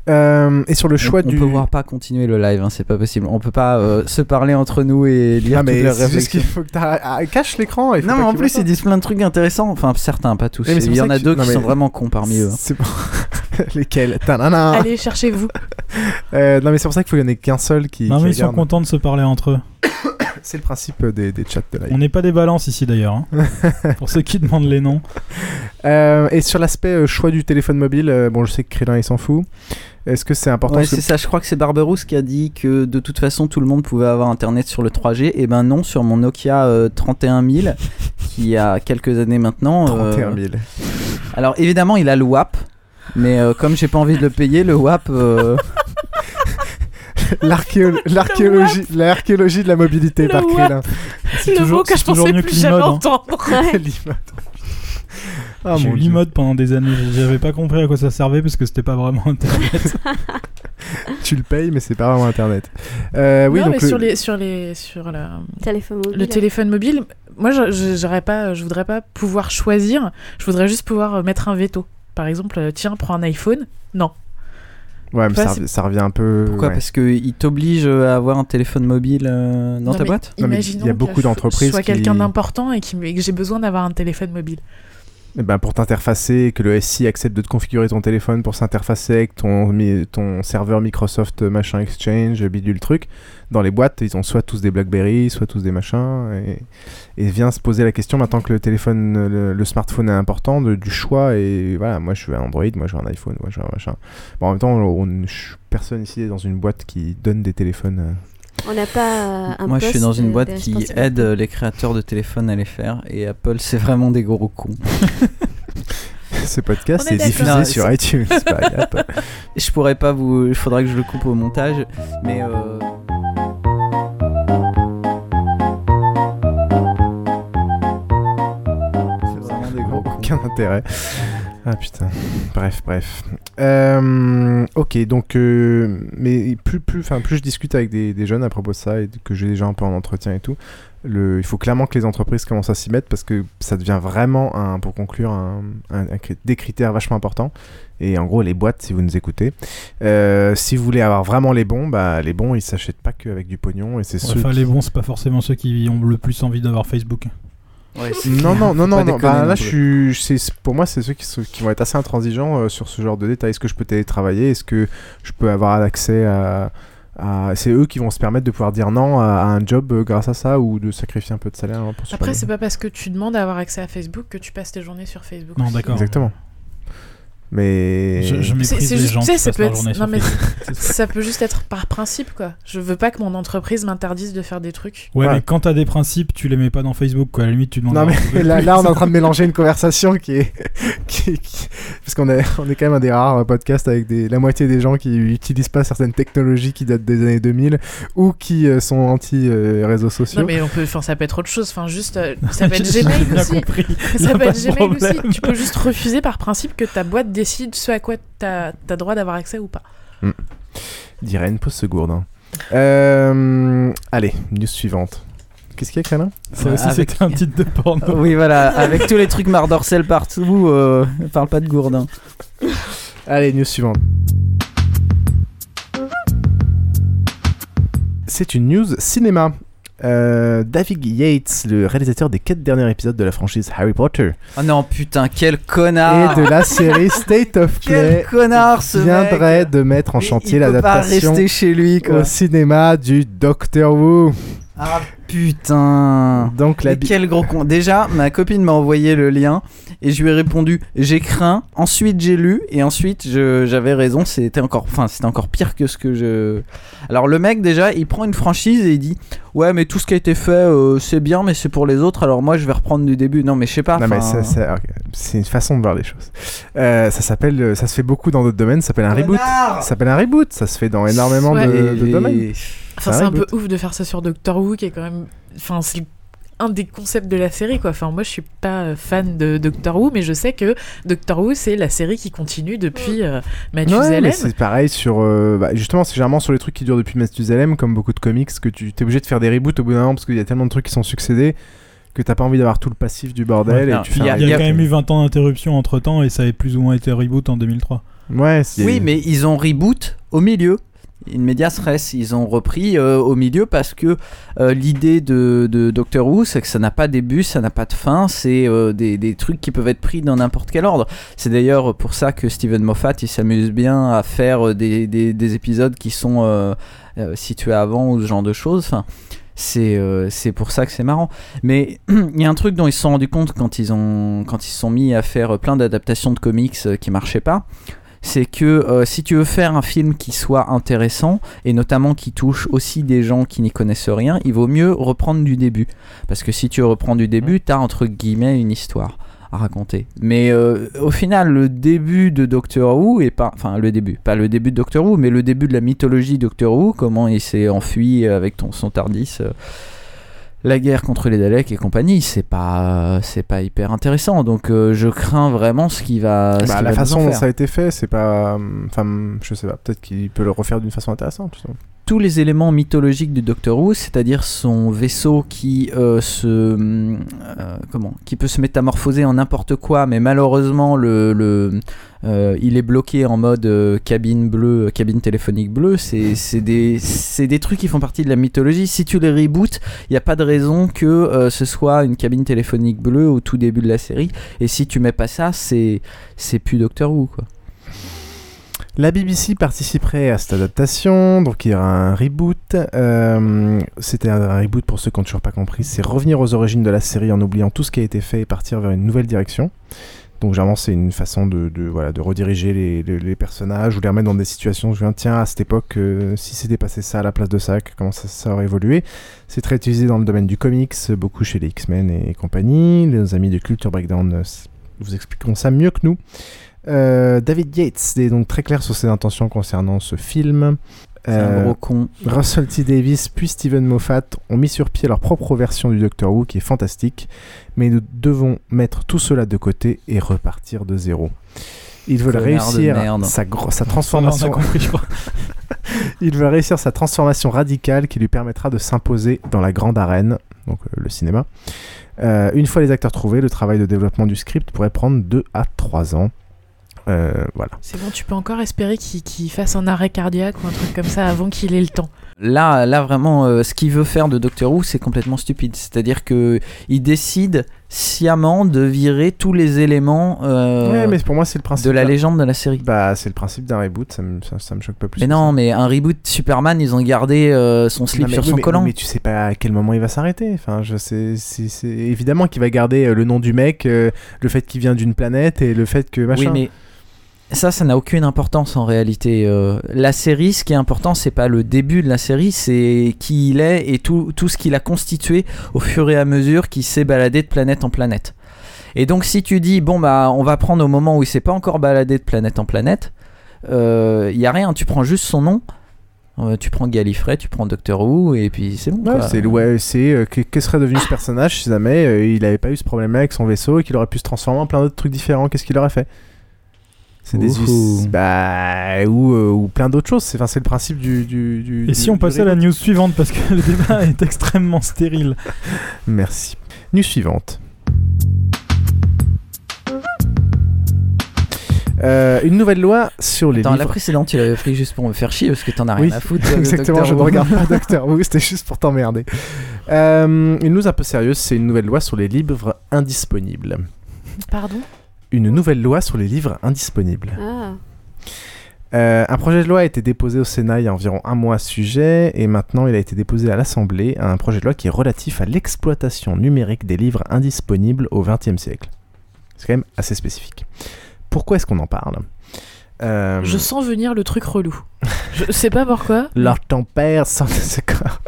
Euh, et sur le choix on, du. On peut voir pas continuer le live, hein, c'est pas possible. On peut pas euh, se parler entre nous et lire Ah, mais toutes leurs c'est juste qu'il faut que tu ah, cache l'écran. Non, pas mais en plus, ils disent plein de trucs intéressants. Enfin, certains, pas tous. Il y en a deux non, qui sont vraiment cons parmi eux. hein. C'est bon. (laughs) Lesquels? Tanana. Allez, cherchez-vous. Euh, non, mais c'est pour ça qu'il faut qu'il n'y en ait qu'un seul qui. Non, qui mais ils sont contents de se parler entre eux. (coughs) C'est le principe des, des chats de live. On n'est pas des balances ici d'ailleurs. hein. (laughs) Pour ceux qui demandent les noms. Euh, et sur l'aspect euh, choix du téléphone mobile, euh, bon, je sais que Krillin il s'en fout. Est-ce que c'est important Ouais, que- c'est ça. Je crois que c'est Barberousse qui a dit que de toute façon tout le monde pouvait avoir internet sur le 3G. Et ben non, sur mon Nokia euh, 31000 (laughs) qui a quelques années maintenant. euh, 31 000. Alors évidemment, il a le WAP. Mais euh, comme j'ai pas envie de le payer, le WAP. (laughs) (laughs) L'archéo- L'archéologie l'archéologie de la mobilité Le par. Krillin. Le toujours- mot que c'est je toujours pensais mieux plus que jamais hein. entendre. (laughs) L'imote. Ah, J'ai eu l'imote pendant des années. J'avais pas compris à quoi ça servait parce que c'était pas vraiment internet. (laughs) Tu le payes, mais c'est pas vraiment internet. Euh, oui, non, donc mais le- sur les sur les sur la Téléphone mobile. le téléphone mobile, moi j'aurais pas je voudrais pas pouvoir choisir, je voudrais juste pouvoir euh, mettre un veto. Par exemple, euh, tiens, prends un iPhone. Non. Ouais, mais ça, revient un peu. Pourquoi ouais. Parce qu'il t'oblige à avoir un téléphone mobile euh, dans Non, ta mais boîte? Non, mais il y a beaucoup d'entreprises Je sois qui- quelqu'un d'important et, qui me- et que j'ai besoin d'avoir un téléphone mobile. Eh ben, pour t'interfacer, que le SI accepte de te configurer ton téléphone pour s'interfacer avec ton, ton serveur Microsoft euh, machin Exchange, bidule truc. Dans les boîtes, ils ont soit tous des BlackBerry, soit tous des machins. Et, et vient se poser la question maintenant que le téléphone, le, le smartphone est important, de- du choix. Et voilà, moi je veux un Android, moi je veux un iPhone, moi je veux un machin. Bon, en même temps, on, personne ici est dans une boîte qui donne des téléphones. On n'a pas euh, un Moi, je suis dans une de- boîte de qui aide les créateurs de téléphones à les faire. Et Apple, c'est vraiment des gros cons. (laughs) Ce podcast est est, diffusé d'accord. sur Non, iTunes. (laughs) Je pourrais pas vous. Il faudrait que je le coupe au montage. Mais. euh, C'est vraiment des gros cons. Aucun intérêt. Ah putain. Bref, bref. Euh, ok, donc, euh, mais plus, plus, enfin, plus je discute avec des, des jeunes à propos de ça et que j'ai déjà un peu en entretien et tout, le, il faut clairement que les entreprises commencent à s'y mettre parce que ça devient vraiment, un, pour conclure, un, un- un cri- des critères vachement importants. Et en gros, les boîtes, si vous nous écoutez, euh, si vous voulez avoir vraiment les bons, bah, les bons, ils s'achètent pas qu'avec du pognon et c'est ceux Enfin, qui- les bons, c'est pas forcément ceux qui ont le plus envie d'avoir Facebook. Ouais, Non, non, non, Bah, non là, je suis, pour moi, c'est ceux qui, sont- qui vont être assez intransigeants euh, sur ce genre de détails. Est-ce que je peux télétravailler? Est-ce que je peux avoir accès à. à- C'est eux qui vont se permettre de pouvoir dire non à, à un job euh, grâce à ça ou de sacrifier un peu de salaire hein, pour Après, c'est pas parce que tu demandes à avoir accès à Facebook que tu passes tes journées sur Facebook. Non, d'accord. Exactement. Mais. Je, je méprise c'est les juste, gens qui ça peut être, non mais (laughs) ça peut juste être par principe quoi. Je veux pas que mon entreprise m'interdise de faire des trucs. Ouais, Ouais. mais quand t'as des principes, tu les mets pas dans Facebook, quoi. À la limite, tu demandes. Non mais (laughs) là, là on est en train de mélanger une conversation qui est, qui, qui- parce qu'on est, on est quand même un des rares podcasts avec des, la moitié des gens qui utilisent pas certaines technologies qui datent des années 2000 ou qui euh, sont anti euh, réseaux sociaux. Non mais on peut, enfin ça peut être autre chose. Enfin juste, euh, (laughs) ça peut être Gmail bien aussi. compris. Ça peut être Gmail problème. aussi. Tu peux juste refuser par principe que ta boîte décide ce à quoi t'as as droit d'avoir accès ou pas. D'Irène pose ce gourdin. Euh, allez, news suivante. Qu'est-ce qu'il y a, Krélin Ça aussi, Avec- c'était un (laughs) titre de porno. Oui, voilà, avec tous les trucs Mardorcel partout, euh, parle pas de gourdin. Allez, news suivante. C'est une news cinéma. Euh, David Yates, le réalisateur des quatre derniers épisodes de la franchise Harry Potter Oh non, putain, quel connard et de la série State of (laughs) Play, Quel connard ce viendrait mec de mettre en Il- chantier il peut pas l'adaptation rester chez lui, quoi. au cinéma du Doctor Who. Ah putain Donc la Mais quel gros con. Déjà, ma copine m'a envoyé le lien et je lui ai répondu j'ai craint. Ensuite, j'ai lu et ensuite j'avais raison. C'était encore, enfin, c'était encore pire que ce que je. Alors le mec déjà, il prend une franchise et il dit ouais, mais tout ce qui a été fait, euh, c'est bien, mais c'est pour les autres. Alors moi, je vais reprendre du début. Non, mais je sais pas. Non, mais ça- ça- c'est une façon de voir les choses. Euh, ça s'appelle, euh, ça se fait beaucoup dans d'autres domaines. Ça s'appelle un reboot. Ça s'appelle un reboot. Ça se fait dans énormément Ouais. de, et- de domaines. Enfin C'est un peu ouf de faire ça sur Doctor Who qui est quand même, enfin c'est un des concepts de la série quoi. Enfin moi je suis pas euh, fan de Doctor Who mais je sais que Doctor Who c'est la série qui continue depuis euh, Mathusalem. c'est pareil sur. euh, bah, justement, c'est généralement sur les trucs qui durent depuis Mathusalem, comme beaucoup de comics, que tu es obligé de faire des reboots au bout d'un moment parce qu'il y a tellement de trucs qui sont succédés que t'as pas envie d'avoir tout le passif du bordel. Ouais, et y a- Il y a reboot. quand même eu 20 ans d'interruption entre temps et ça a plus ou moins été reboot en 2003. Ouais, c'est- Oui, mais ils ont reboot au milieu. In medias res, ils ont repris euh, au milieu parce que euh, l'idée de, Doctor Who, c'est que ça n'a pas de début, ça n'a pas de fin, c'est euh, des, trucs qui peuvent être pris dans n'importe quel ordre. C'est d'ailleurs pour ça que Steven Moffat, il s'amuse bien à faire des, des- des épisodes qui sont situés avant ou ce genre de choses. Enfin, c'est pour ça que c'est marrant. Mais (clears throat) il y a un truc dont ils se sont rendus compte quand ils, quand ils se sont mis à faire plein d'adaptations de comics qui marchaient pas c'est que euh, si tu veux faire un film qui soit intéressant et notamment qui touche aussi des gens qui n'y connaissent rien, il vaut mieux reprendre du début. Parce que si tu reprends du début, tu as entre guillemets une histoire à raconter. Mais euh, au final, le début de Doctor Who est pas, enfin le début, pas le début de Doctor Who, mais le début de la mythologie Doctor Who, comment il s'est enfui avec ton, son Tardis. euh, la guerre contre les Daleks et compagnie, c'est pas, c'est pas hyper intéressant. Donc euh, je crains vraiment ce qui va. ce Bah, qui la va façon dont ça a été fait, c'est pas. Enfin, je sais pas, peut-être qu'il peut le refaire d'une façon intéressante. Tous les éléments mythologiques du Doctor Who, c'est-à-dire son vaisseau qui euh, se euh, comment, qui peut se métamorphoser en n'importe quoi, mais malheureusement le, le euh, il est bloqué en mode cabine bleue, cabine téléphonique bleue. C'est des des trucs qui font partie de la mythologie. Si tu les reboots, il n'y a pas de raison que ce soit une cabine téléphonique bleue au tout début de la série. Et si tu mets pas ça, c'est c'est plus Doctor Who quoi. La BBC participerait à cette adaptation, donc il y aura un reboot. Euh, C'était un reboot pour ceux qui n'ont toujours pas compris, c'est revenir aux origines de la série en oubliant tout ce qui a été fait et partir vers une nouvelle direction. Donc généralement c'est une façon de, voilà, de rediriger les, personnages ou les remettre dans des situations où je viens, tiens, à cette époque, euh, si c'était passé ça à la place de ça, comment ça, aurait évolué? C'est très utilisé dans le domaine du comics, beaucoup chez les X-Men et, compagnie. Les amis de Culture Breakdown euh, vous expliqueront ça mieux que nous. Euh, David Yates est donc très clair sur ses intentions concernant ce film. Un gros con. Russell T. Davis puis Steven Moffat ont mis sur pied leur propre version du Doctor Who qui est fantastique, mais nous devons mettre tout cela de côté et repartir de zéro. Ils veulent réussir sa, (laughs) transformation. (laughs) Il veut réussir sa transformation radicale qui lui permettra de s'imposer dans la grande arène, donc euh, le cinéma. Euh, une fois les acteurs trouvés, le travail de développement du script pourrait prendre 2 à 3 ans. Euh, voilà. C'est bon, tu peux encore espérer qu'il fasse un arrêt cardiaque ou un truc comme ça avant qu'il ait le temps. Là, là vraiment, euh, ce qu'il veut faire de Doctor Who, c'est complètement stupide. C'est-à-dire que il décide sciemment de virer tous les éléments euh, ouais, mais pour moi, c'est le principe. de la légende de la série. Bah, c'est le principe d'un reboot, ça me, ça, ça me choque pas plus. Mais non, mais un reboot Superman, ils ont gardé euh, son slip Non, mais sur oui, son mais- collant. Mais tu sais pas à quel moment il va s'arrêter. Enfin, je sais, c'est évidemment qu'il va garder le nom du mec, euh, le fait qu'il vient d'une planète et le fait que machin. Oui, mais ça, ça n'a aucune importance en réalité. Euh, la série, ce qui est important, c'est pas le début de la série, c'est qui il est et tout, tout ce qu'il a constitué au fur et à mesure qu'il s'est baladé de planète en planète. Et donc, si tu dis, bon, bah, on va prendre au moment où il s'est pas encore baladé de planète en planète, il y a rien, tu prends juste son nom. euh, tu prends Gallifrey, tu prends Doctor Who et puis c'est bon. Ouais, c'est ouais, euh, que, que serait devenu ce personnage si jamais euh, il avait pas eu ce problème avec son vaisseau et qu'il aurait pu se transformer en plein d'autres trucs différents? Qu'est-ce qu'il aurait fait? C'est des us- bah ou, euh, ou plein d'autres choses. C'est enfin c'est le principe du. du, du- Et du- si on passait à la news suivante parce que (laughs) le débat est extrêmement stérile. Merci. News suivante. Euh, une nouvelle loi sur les Attends, la précédente, tu l'avais pris juste pour me faire chier parce que t'en as rien Oui, à foutre. exactement, Doctor je ne Who. regarde pas Doctor Who, c'était juste pour t'emmerder. Euh, une news un peu sérieuse, c'est une nouvelle loi sur les livres indisponibles. Pardon? Une nouvelle loi sur les livres indisponibles. Ah. Euh, un projet de loi a été déposé au Sénat il y a environ un mois à ce sujet, et maintenant il a été déposé à l'Assemblée, un projet de loi qui est relatif à l'exploitation numérique des livres indisponibles au XXe siècle. C'est quand même assez spécifique. Pourquoi est-ce qu'on en parle? Euh, Je sens venir le truc relou. Je sais pas pourquoi. Leur ton père sans (laughs) quoi?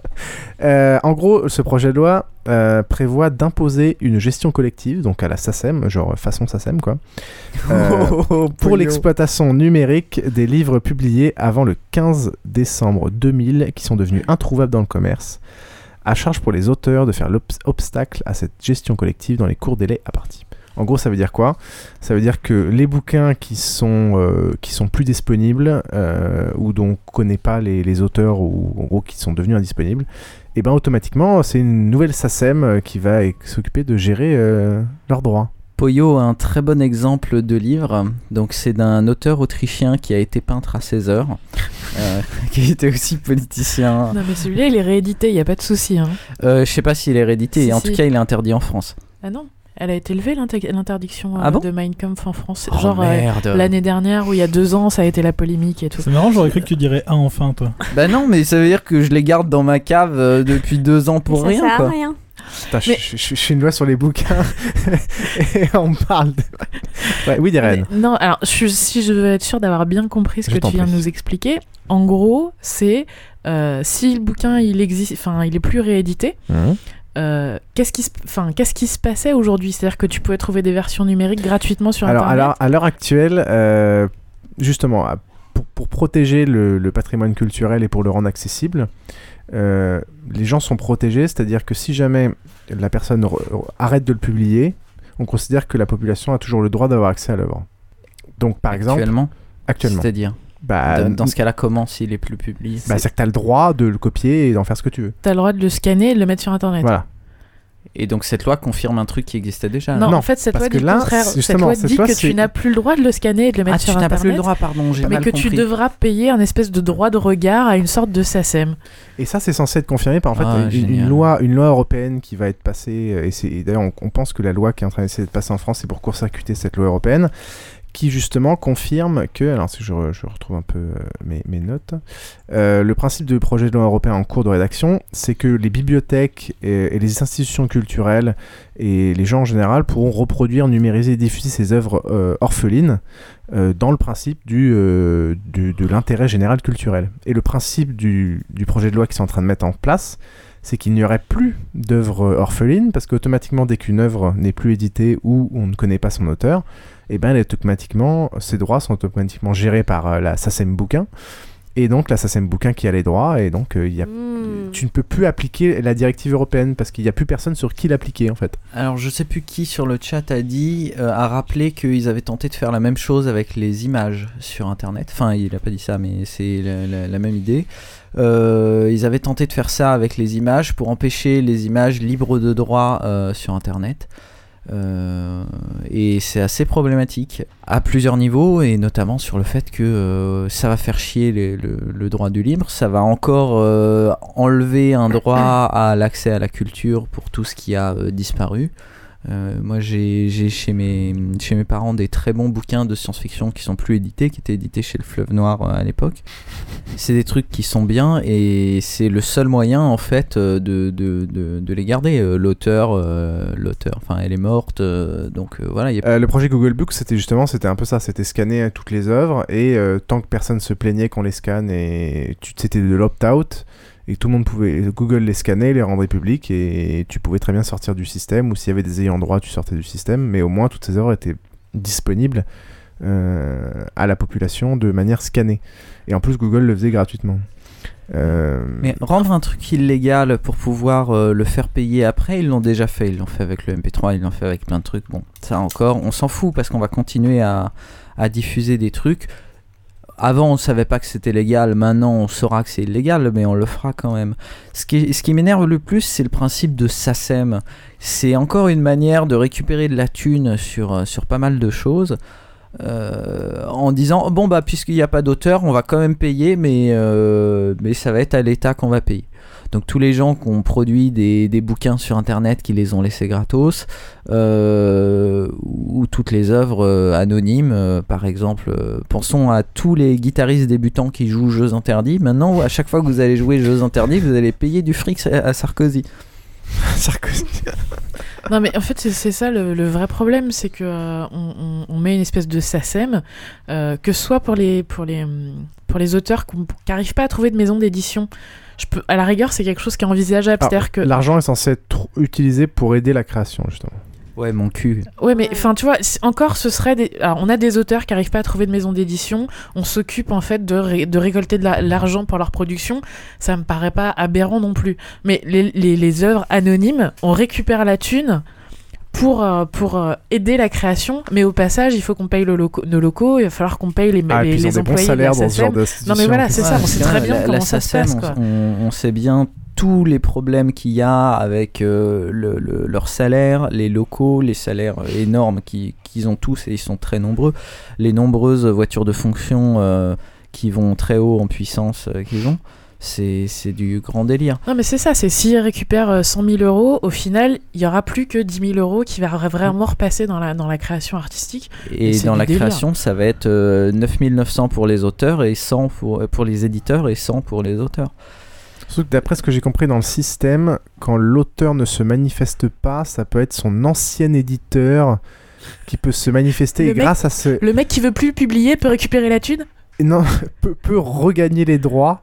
Euh, en gros, ce projet de loi euh, prévoit d'imposer une gestion collective, donc à la SACEM, genre façon SACEM quoi, (laughs) euh, pour Pognon. l'exploitation numérique des livres publiés avant le 15 décembre 2000 qui sont devenus introuvables dans le commerce, à charge pour les auteurs de faire l'obstacle à cette gestion collective dans les courts délais à partie. En gros, ça veut dire quoi? Ça veut dire que les bouquins qui sont, euh, qui sont plus disponibles euh, ou dont on connaît pas les, les auteurs ou en gros qui sont devenus indisponibles, et ben automatiquement, c'est une nouvelle SACEM euh, qui va s'occuper de gérer euh, leurs droits. Poyo a un très bon exemple de livre. Donc, c'est d'un auteur autrichien qui a été peintre à 16 heures, (laughs) euh, qui était aussi politicien. Non, mais celui-là, il est réédité, il n'y a pas de souci. Hein. Euh, je sais pas s'il est réédité. Si, en si. tout cas, il est interdit en France. Ah non? Elle a été levée l'inter- l'interdiction euh, Ah bon de Mein Kampf en France. Oh, Genre euh, l'année dernière ou il y a deux ans, ça a été la polémique et tout. C'est marrant, j'aurais cru que tu dirais un enfin, toi. Bah non, mais ça veut dire que je les garde dans ma cave euh, depuis deux ans pour ça rien, sert à quoi. rien. Putain, je, Mais- je- je- je fais une loi sur les bouquins (laughs) et on parle de... Ouais, oui, Diren. Mais non, alors je- si je veux être sûr d'avoir bien compris ce Je que tu viens de nous expliquer, en gros, c'est euh, si le bouquin il existe, enfin il est plus réédité. Mhm. Euh, qu'est-ce qui se, enfin qu'est-ce qui se passait aujourd'hui? C'est-à-dire que tu pouvais trouver des versions numériques gratuitement sur Alors, internet? l'heure- à l'heure actuelle, euh, justement, pour, pour protéger le, le patrimoine culturel et pour le rendre accessible, euh, les gens sont protégés, c'est-à-dire que si jamais la personne arrête de le publier, on considère que la population a toujours le droit d'avoir accès à l'œuvre. Donc, par exemple, Actuellement? actuellement, C'est-à-dire? Bah, dans, dans ce cas-là, comment s'il est plus publié bah, c'est que tu as le droit de le copier et d'en faire ce que tu veux. T'as le droit de le scanner et de le mettre sur internet. Voilà. Et donc cette loi confirme un truc qui existait déjà. Non, Non, en fait, cette loi dit le là, contraire. Cette loi cette dit loi, que tu n'as plus le droit de le scanner et de le mettre Ah, sur tu n'as internet. pas plus le droit, pardon, j'ai mais mal que compris. tu devras payer un espèce de droit de regard à une sorte de SACEM. Et ça, c'est censé être confirmé par en fait Ah, une, une loi, une loi européenne qui va être passée. euh, Et c'est et d'ailleurs, on, on pense que la loi qui est en train d'essayer de passer en France, c'est pour court-circuiter cette loi européenne, qui justement confirme que, alors si je, re- je retrouve un peu euh, mes, notes, euh, le principe du projet de loi européen en cours de rédaction, c'est que les bibliothèques et, les institutions culturelles et les gens en général pourront reproduire, numériser et diffuser ces œuvres euh, orphelines dans le principe du- de l'intérêt général culturel. Et le principe du, du projet de loi qu'ils sont en train de mettre en place, c'est qu'il n'y aurait plus d'œuvres orphelines, parce qu'automatiquement, dès qu'une œuvre n'est plus éditée ou on ne connaît pas son auteur, et ben, elle est automatiquement, ses droits sont automatiquement gérés par euh, la SACEM Bouquin. Et donc la SACEM Bouquin qui a les droits, et donc euh, il y a, Hmm. tu ne peux plus appliquer la directive européenne parce qu'il n'y a plus personne sur qui l'appliquer en fait. Alors je sais plus qui sur le chat a dit, euh, a rappelé qu'ils avaient tenté de faire la même chose avec les images sur Internet. Enfin, il a pas dit ça, mais c'est la, la- la même idée. Euh, ils avaient tenté de faire ça avec les images pour empêcher les images libres de droit euh, sur Internet. Euh, et c'est assez problématique à plusieurs niveaux et notamment sur le fait que euh, ça va faire chier le, le droit du libre, ça va encore euh, enlever un droit à l'accès à la culture pour tout ce qui a disparu. Euh, moi j'ai chez mes, parents des très bons bouquins de science-fiction qui sont plus édités, qui étaient édités chez le Fleuve Noir euh, à l'époque. C'est des trucs qui sont bien et c'est le seul moyen en fait euh, de, les garder. L'auteur, enfin elle est morte, donc voilà. le projet Google Books, c'était justement, c'était un peu ça, c'était scanner toutes les œuvres et tant que personne se plaignait qu'on les scanne et c'était de l'opt-out et tout le monde pouvait, Google les scannait, les rendait publics et tu pouvais très bien sortir du système ou s'il y avait des ayants droit, tu sortais du système, mais au moins toutes ces œuvres étaient disponibles euh, à la population de manière scannée. Et en plus, Google le faisait gratuitement. Euh, Mais rendre un truc illégal pour pouvoir euh, le faire payer après, ils l'ont déjà fait. Ils l'ont fait avec le MP3, ils l'ont fait avec plein de trucs. Bon, ça encore, on s'en fout parce qu'on va continuer à, à diffuser des trucs. Avant, on savait pas que c'était légal. Maintenant, on saura que c'est illégal, mais on le fera quand même. Ce qui, m'énerve le plus, c'est le principe de SACEM. C'est encore une manière de récupérer de la thune sur, euh, pas mal de choses. euh, en disant bon bah puisqu'il n'y a pas d'auteur on va quand même payer mais, euh, mais ça va être à l'État qu'on va payer donc tous les gens qui ont produit des, des bouquins sur internet qui les ont laissés gratos euh, ou toutes les œuvres euh, anonymes euh, par exemple euh, pensons à tous les guitaristes débutants qui jouent Jeux Interdits. Maintenant à chaque fois que vous allez jouer Jeux Interdits vous allez payer du fric à Sarkozy. (laughs) Sarkozy. Non, mais en fait, c'est- c'est ça le, le vrai problème, c'est que euh, on, on- on met une espèce de SACEM, euh, que ce soit pour les, pour les, hum, pour les auteurs qui n'arrivent pas à trouver de maison d'édition. Je peux, à la rigueur, c'est quelque chose qui est envisageable. alors, C'est-à-dire que L'argent est censé être utilisé pour aider la création, justement. ouais mon cul Ouais, mais enfin, tu vois, encore, ce serait des. Alors, on a des auteurs qui n'arrivent pas à trouver de maison d'édition. On s'occupe en fait de, ré- de récolter de la- l'argent pour leur production. Ça me paraît pas aberrant non plus. Mais les, les, les œuvres anonymes, on récupère la thune pour, euh, pour euh, aider la création. Mais au passage, il faut qu'on paye le loco- nos locaux. Il va falloir qu'on paye les, Ah, les, les des bons employés. salaires dans ce genre. Non, mais voilà, c'est ça. On sait très bien la- comment la ça se SACEM, passe. Quoi. on, on sait bien tous les problèmes qu'il y a avec euh, le, le- leur salaire, les locaux, les salaires énormes qui- qu'ils ont tous et ils sont très nombreux, les nombreuses voitures de fonction euh, qui vont très haut en puissance euh, qu'ils ont, c'est c'est du grand délire. Non, mais c'est ça, c'est s'ils récupèrent euh, 100 000 euros, au final, il y aura plus que 10 000 euros qui va vraiment repasser dans la, dans la création artistique. Et, dans la délire. création, ça va être euh, 9900 pour les auteurs et 100 pour, euh, pour les éditeurs et 100 pour les auteurs. Surtout que d'après ce que j'ai compris dans le système, quand l'auteur ne se manifeste pas, ça peut être son ancien éditeur qui peut se manifester Le et mec- grâce à ce... Le mec qui veut plus publier peut récupérer la thune? Non, (laughs) peut, peut regagner les droits.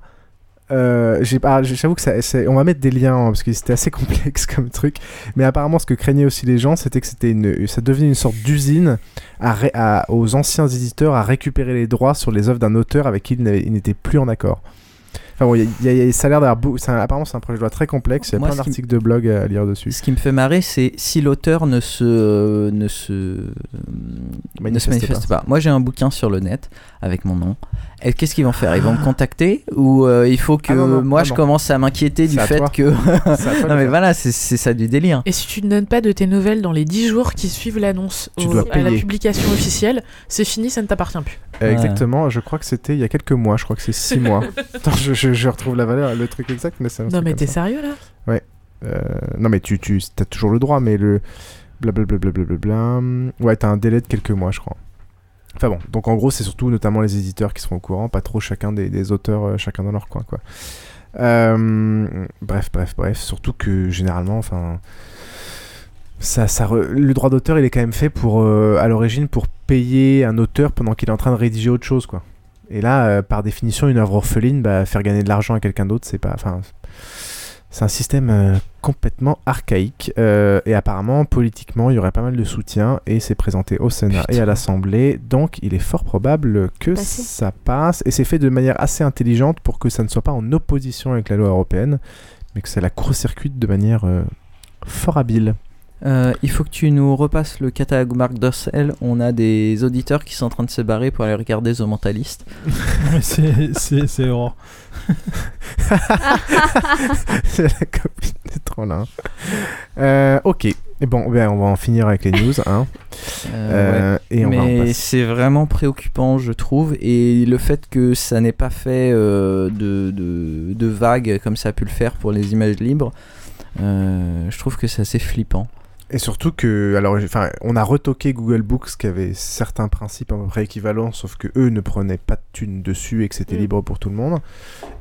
Euh, pas- J'avoue que ça, on va mettre des liens hein, parce que c'était assez (laughs) complexe comme truc. Mais apparemment, ce que craignaient aussi les gens, c'était que c'était une, ça devenait une sorte d'usine à aux anciens éditeurs à récupérer les droits sur les œuvres d'un auteur avec qui ils n'étaient plus en accord. Enfin bon, il y a- y a- il y a- ça a l'air d'avoir. Apparemment, c'est un projet de loi très complexe. Il y a Moi, plein d'articles de blog à lire dessus. Ce qui me fait marrer, c'est si l'auteur ne se, ne se, ne se Manifeste manifeste pas. Moi, j'ai un bouquin sur le net avec mon nom. Et qu'est-ce qu'ils vont faire? Ils vont me contacter ou euh, il faut que Ah non, non, moi non, je non. commence à m'inquiéter du à fait toi. que. (laughs) Non mais voilà, c'est c'est ça du délire. Et si tu ne donnes pas de tes nouvelles dans les 10 jours qui suivent l'annonce à la publication officielle, c'est fini, ça ne t'appartient plus. Euh, Exactement, je crois que c'était il y a quelques mois, je crois que c'est 6 mois. (laughs) Attends, je, je- je retrouve la valeur, le truc exact, mais c'est un Non, mais t'es ça. sérieux là? Ouais. Euh, non, mais tu, tu as toujours le droit, mais le. Blablabla. blablabla, Ouais, t'as un délai de quelques mois, je crois. Enfin bon, donc en gros, c'est surtout notamment les éditeurs qui seront au courant, pas trop chacun des, auteurs, euh, chacun dans leur coin, quoi. Euh, bref, bref, bref. Surtout que généralement, enfin. Ça, ça Le droit d'auteur, il est quand même fait pour, euh, à l'origine pour payer un auteur pendant qu'il est en train de rédiger autre chose, quoi. Et là, par définition, une œuvre orpheline, bah, faire gagner de l'argent à quelqu'un d'autre, c'est pas. Enfin, un système euh, complètement archaïque. euh, et apparemment, politiquement, il y aurait pas mal de soutien. Et c'est présenté au Sénat et à l'Assemblée. Donc, il est fort probable que Passer. ça passe. Et c'est fait de manière assez intelligente pour que ça ne soit pas en opposition avec la loi européenne, mais que ça la court-circuite de manière euh, fort habile. Euh, il faut que tu nous repasses le catalogue Marc Dorcel. On a des auditeurs qui sont en train de se barrer pour aller regarder The Mentalist. (laughs) c'est c'est- (laughs) (laughs) c'est la copine de Trollin. Euh, ok. Bon, ben, on va en finir avec les news. Hein. Euh, Euh, et on Mais c'est vraiment préoccupant, je trouve. Et le fait que ça n'ait pas fait euh, de, de, de vagues comme ça a pu le faire pour les images libres, je trouve que c'est assez flippant. Et surtout que, alors, enfin, on a retoqué Google Books qui avait certains principes à peu près équivalents, sauf que eux ne prenaient pas de thunes dessus et que c'était Mm. libre pour tout le monde,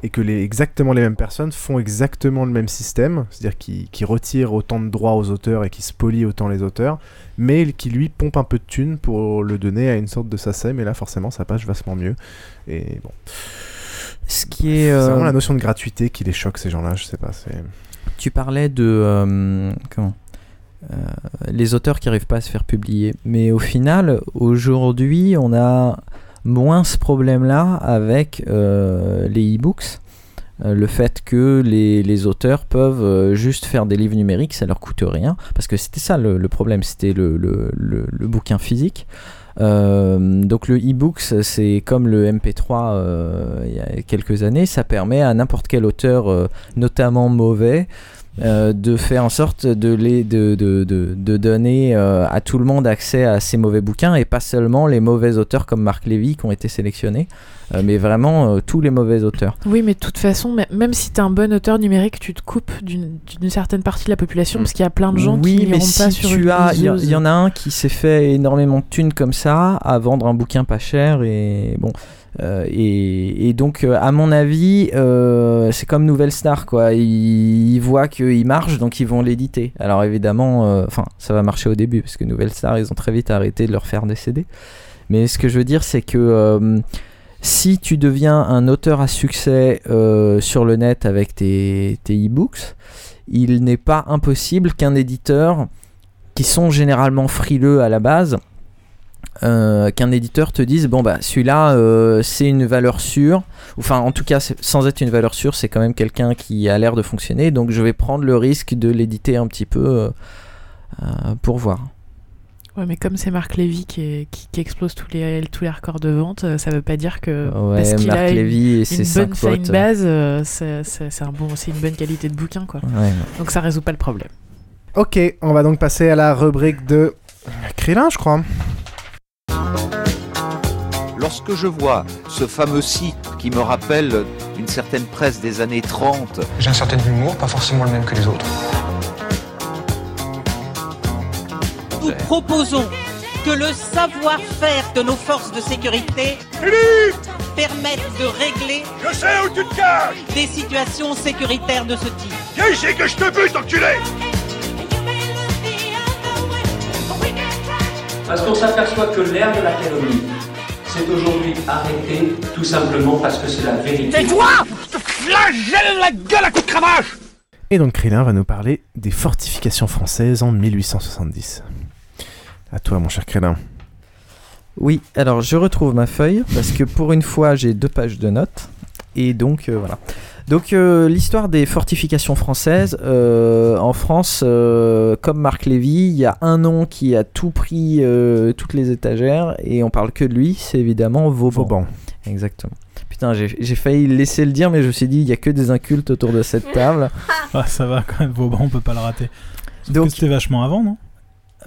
et que les, exactement les mêmes personnes font exactement le même système, c'est-à-dire qui, qui retirent autant de droits aux auteurs et qui spolient autant les auteurs, mais qui lui pompent un peu de thunes pour le donner à une sorte de SACEM, et là forcément ça passe vachement mieux. Et bon. Ce qui est. C'est euh, vraiment la notion de gratuité qui les choque ces gens-là, je sais pas. C'est... Tu parlais de euh, comment? Euh, les auteurs qui n'arrivent pas à se faire publier, mais au final, aujourd'hui, on a moins ce problème-là avec euh, les e-books. Euh, le fait que les, les auteurs peuvent juste faire des livres numériques, ça leur coûte rien, parce que c'était ça le, problème, c'était le, le- le- bouquin physique. Donc le e-book, ça, c'est comme le MP3 euh, il y a quelques années, ça permet à n'importe quel auteur, notamment mauvais, euh, de faire en sorte de, les, de, de, de, de donner euh, à tout le monde accès à ces mauvais bouquins et pas seulement les mauvais auteurs comme Marc Lévy qui ont été sélectionnés, euh, mais vraiment tous les mauvais auteurs. Oui, mais de toute façon, même si t'es un bon auteur numérique, tu te coupes d'une certaine partie de la population parce qu'il y a plein de gens oui, qui n'iront si pas sur tu as, il y, y en a un qui s'est fait énormément de thunes comme ça à vendre un bouquin pas cher et bon. Euh, et, donc, euh, à mon avis, euh, c'est comme Nouvelle Star, quoi. Ils, voient qu'il marche, donc ils vont l'éditer. Alors évidemment, enfin, ça va marcher au début, parce que Nouvelle Star, ils ont très vite arrêté de leur faire des CD. Mais ce que je veux dire, c'est que si tu deviens un auteur à succès sur le net avec tes, tes e-books, il n'est pas impossible qu'un éditeur, qui sont généralement frileux à la base, euh, qu'un éditeur te dise bon bah celui-là euh, c'est une valeur sûre enfin en tout cas sans être une valeur sûre c'est quand même quelqu'un qui a l'air de fonctionner donc je vais prendre le risque de l'éditer un petit peu euh, euh, pour voir Ouais, mais comme c'est Marc Lévy qui, est- qui, qui explose tous les, tous les records de vente, ça veut pas dire que Ouais, parce qu'il Marc a une, Lévy et une ses cinq bonne fanbase, c'est un bon, c'est une bonne qualité de bouquin, quoi. Ouais. Donc ça résout pas le problème. Ok, on va donc passer à la rubrique de Krillin, je crois. Lorsque je vois ce fameux site qui me rappelle une certaine presse des années 30, J'ai un certain humour, pas forcément le même que les autres. Nous proposons que le savoir-faire de nos forces de sécurité permette de régler Je sais où tu te caches des situations sécuritaires de ce type. Viens ici que je te bute, enculé Parce qu'on s'aperçoit que l'ère de la calomnie s'est aujourd'hui arrêtée tout simplement parce que c'est la vérité. Tais-toi Je te flagelle la gueule à coups de cravache Et donc Krillin va nous parler des fortifications françaises en 1870. À toi, mon cher Krillin. Oui, alors je retrouve ma feuille parce que pour une fois j'ai deux pages de notes et donc euh, voilà. Donc euh, l'histoire des fortifications françaises euh, en France, euh, comme Marc Lévy, il y a un nom qui a tout pris euh, toutes les étagères et on parle que de lui, c'est évidemment Vauban. Vauban. Exactement. Putain, j'ai failli laisser le dire, mais je me suis dit il y a que des incultes autour de cette table. (laughs) Ah, ça va quand même, Vauban, on peut pas le rater. Sauf Donc- c'était vachement avant, non?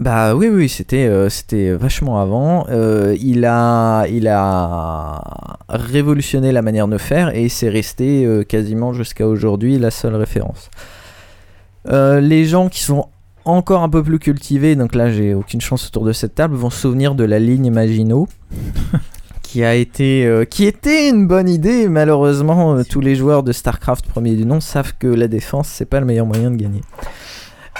Bah oui, oui, c'était euh, c'était vachement avant. Euh, il, a, il a révolutionné la manière de faire et c'est resté euh, quasiment jusqu'à aujourd'hui la seule référence. Les gens qui sont encore un peu plus cultivés, donc là j'ai aucune chance autour de cette table, vont se souvenir de la ligne Maginot. (laughs) qui a été euh, qui était une bonne idée malheureusement euh, tous les joueurs de Starcraft premier du nom savent que la défense c'est pas le meilleur moyen de gagner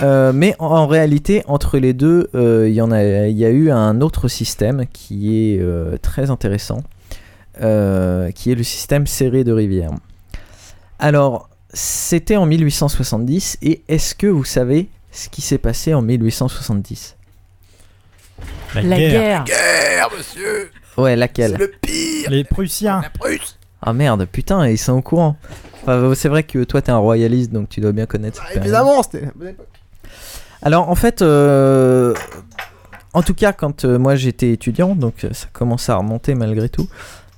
euh, mais en, en réalité, entre les deux, euh, il y en a, il y a eu un autre système qui est euh, très intéressant, euh, qui est le système serré de rivière. Alors, c'était en 1870, et est-ce que vous savez ce qui s'est passé en 1870 La, La guerre. Guerre, monsieur Ouais, laquelle? C'est le pire Les Prussiens. La Prusse Ah merde, putain, ils sont au courant. Enfin, c'est vrai que toi, t'es un royaliste, donc tu dois bien connaître cette période. Évidemment, c'était. Alors en fait, euh, en tout cas quand euh, moi j'étais étudiant, donc euh, ça commence à remonter malgré tout.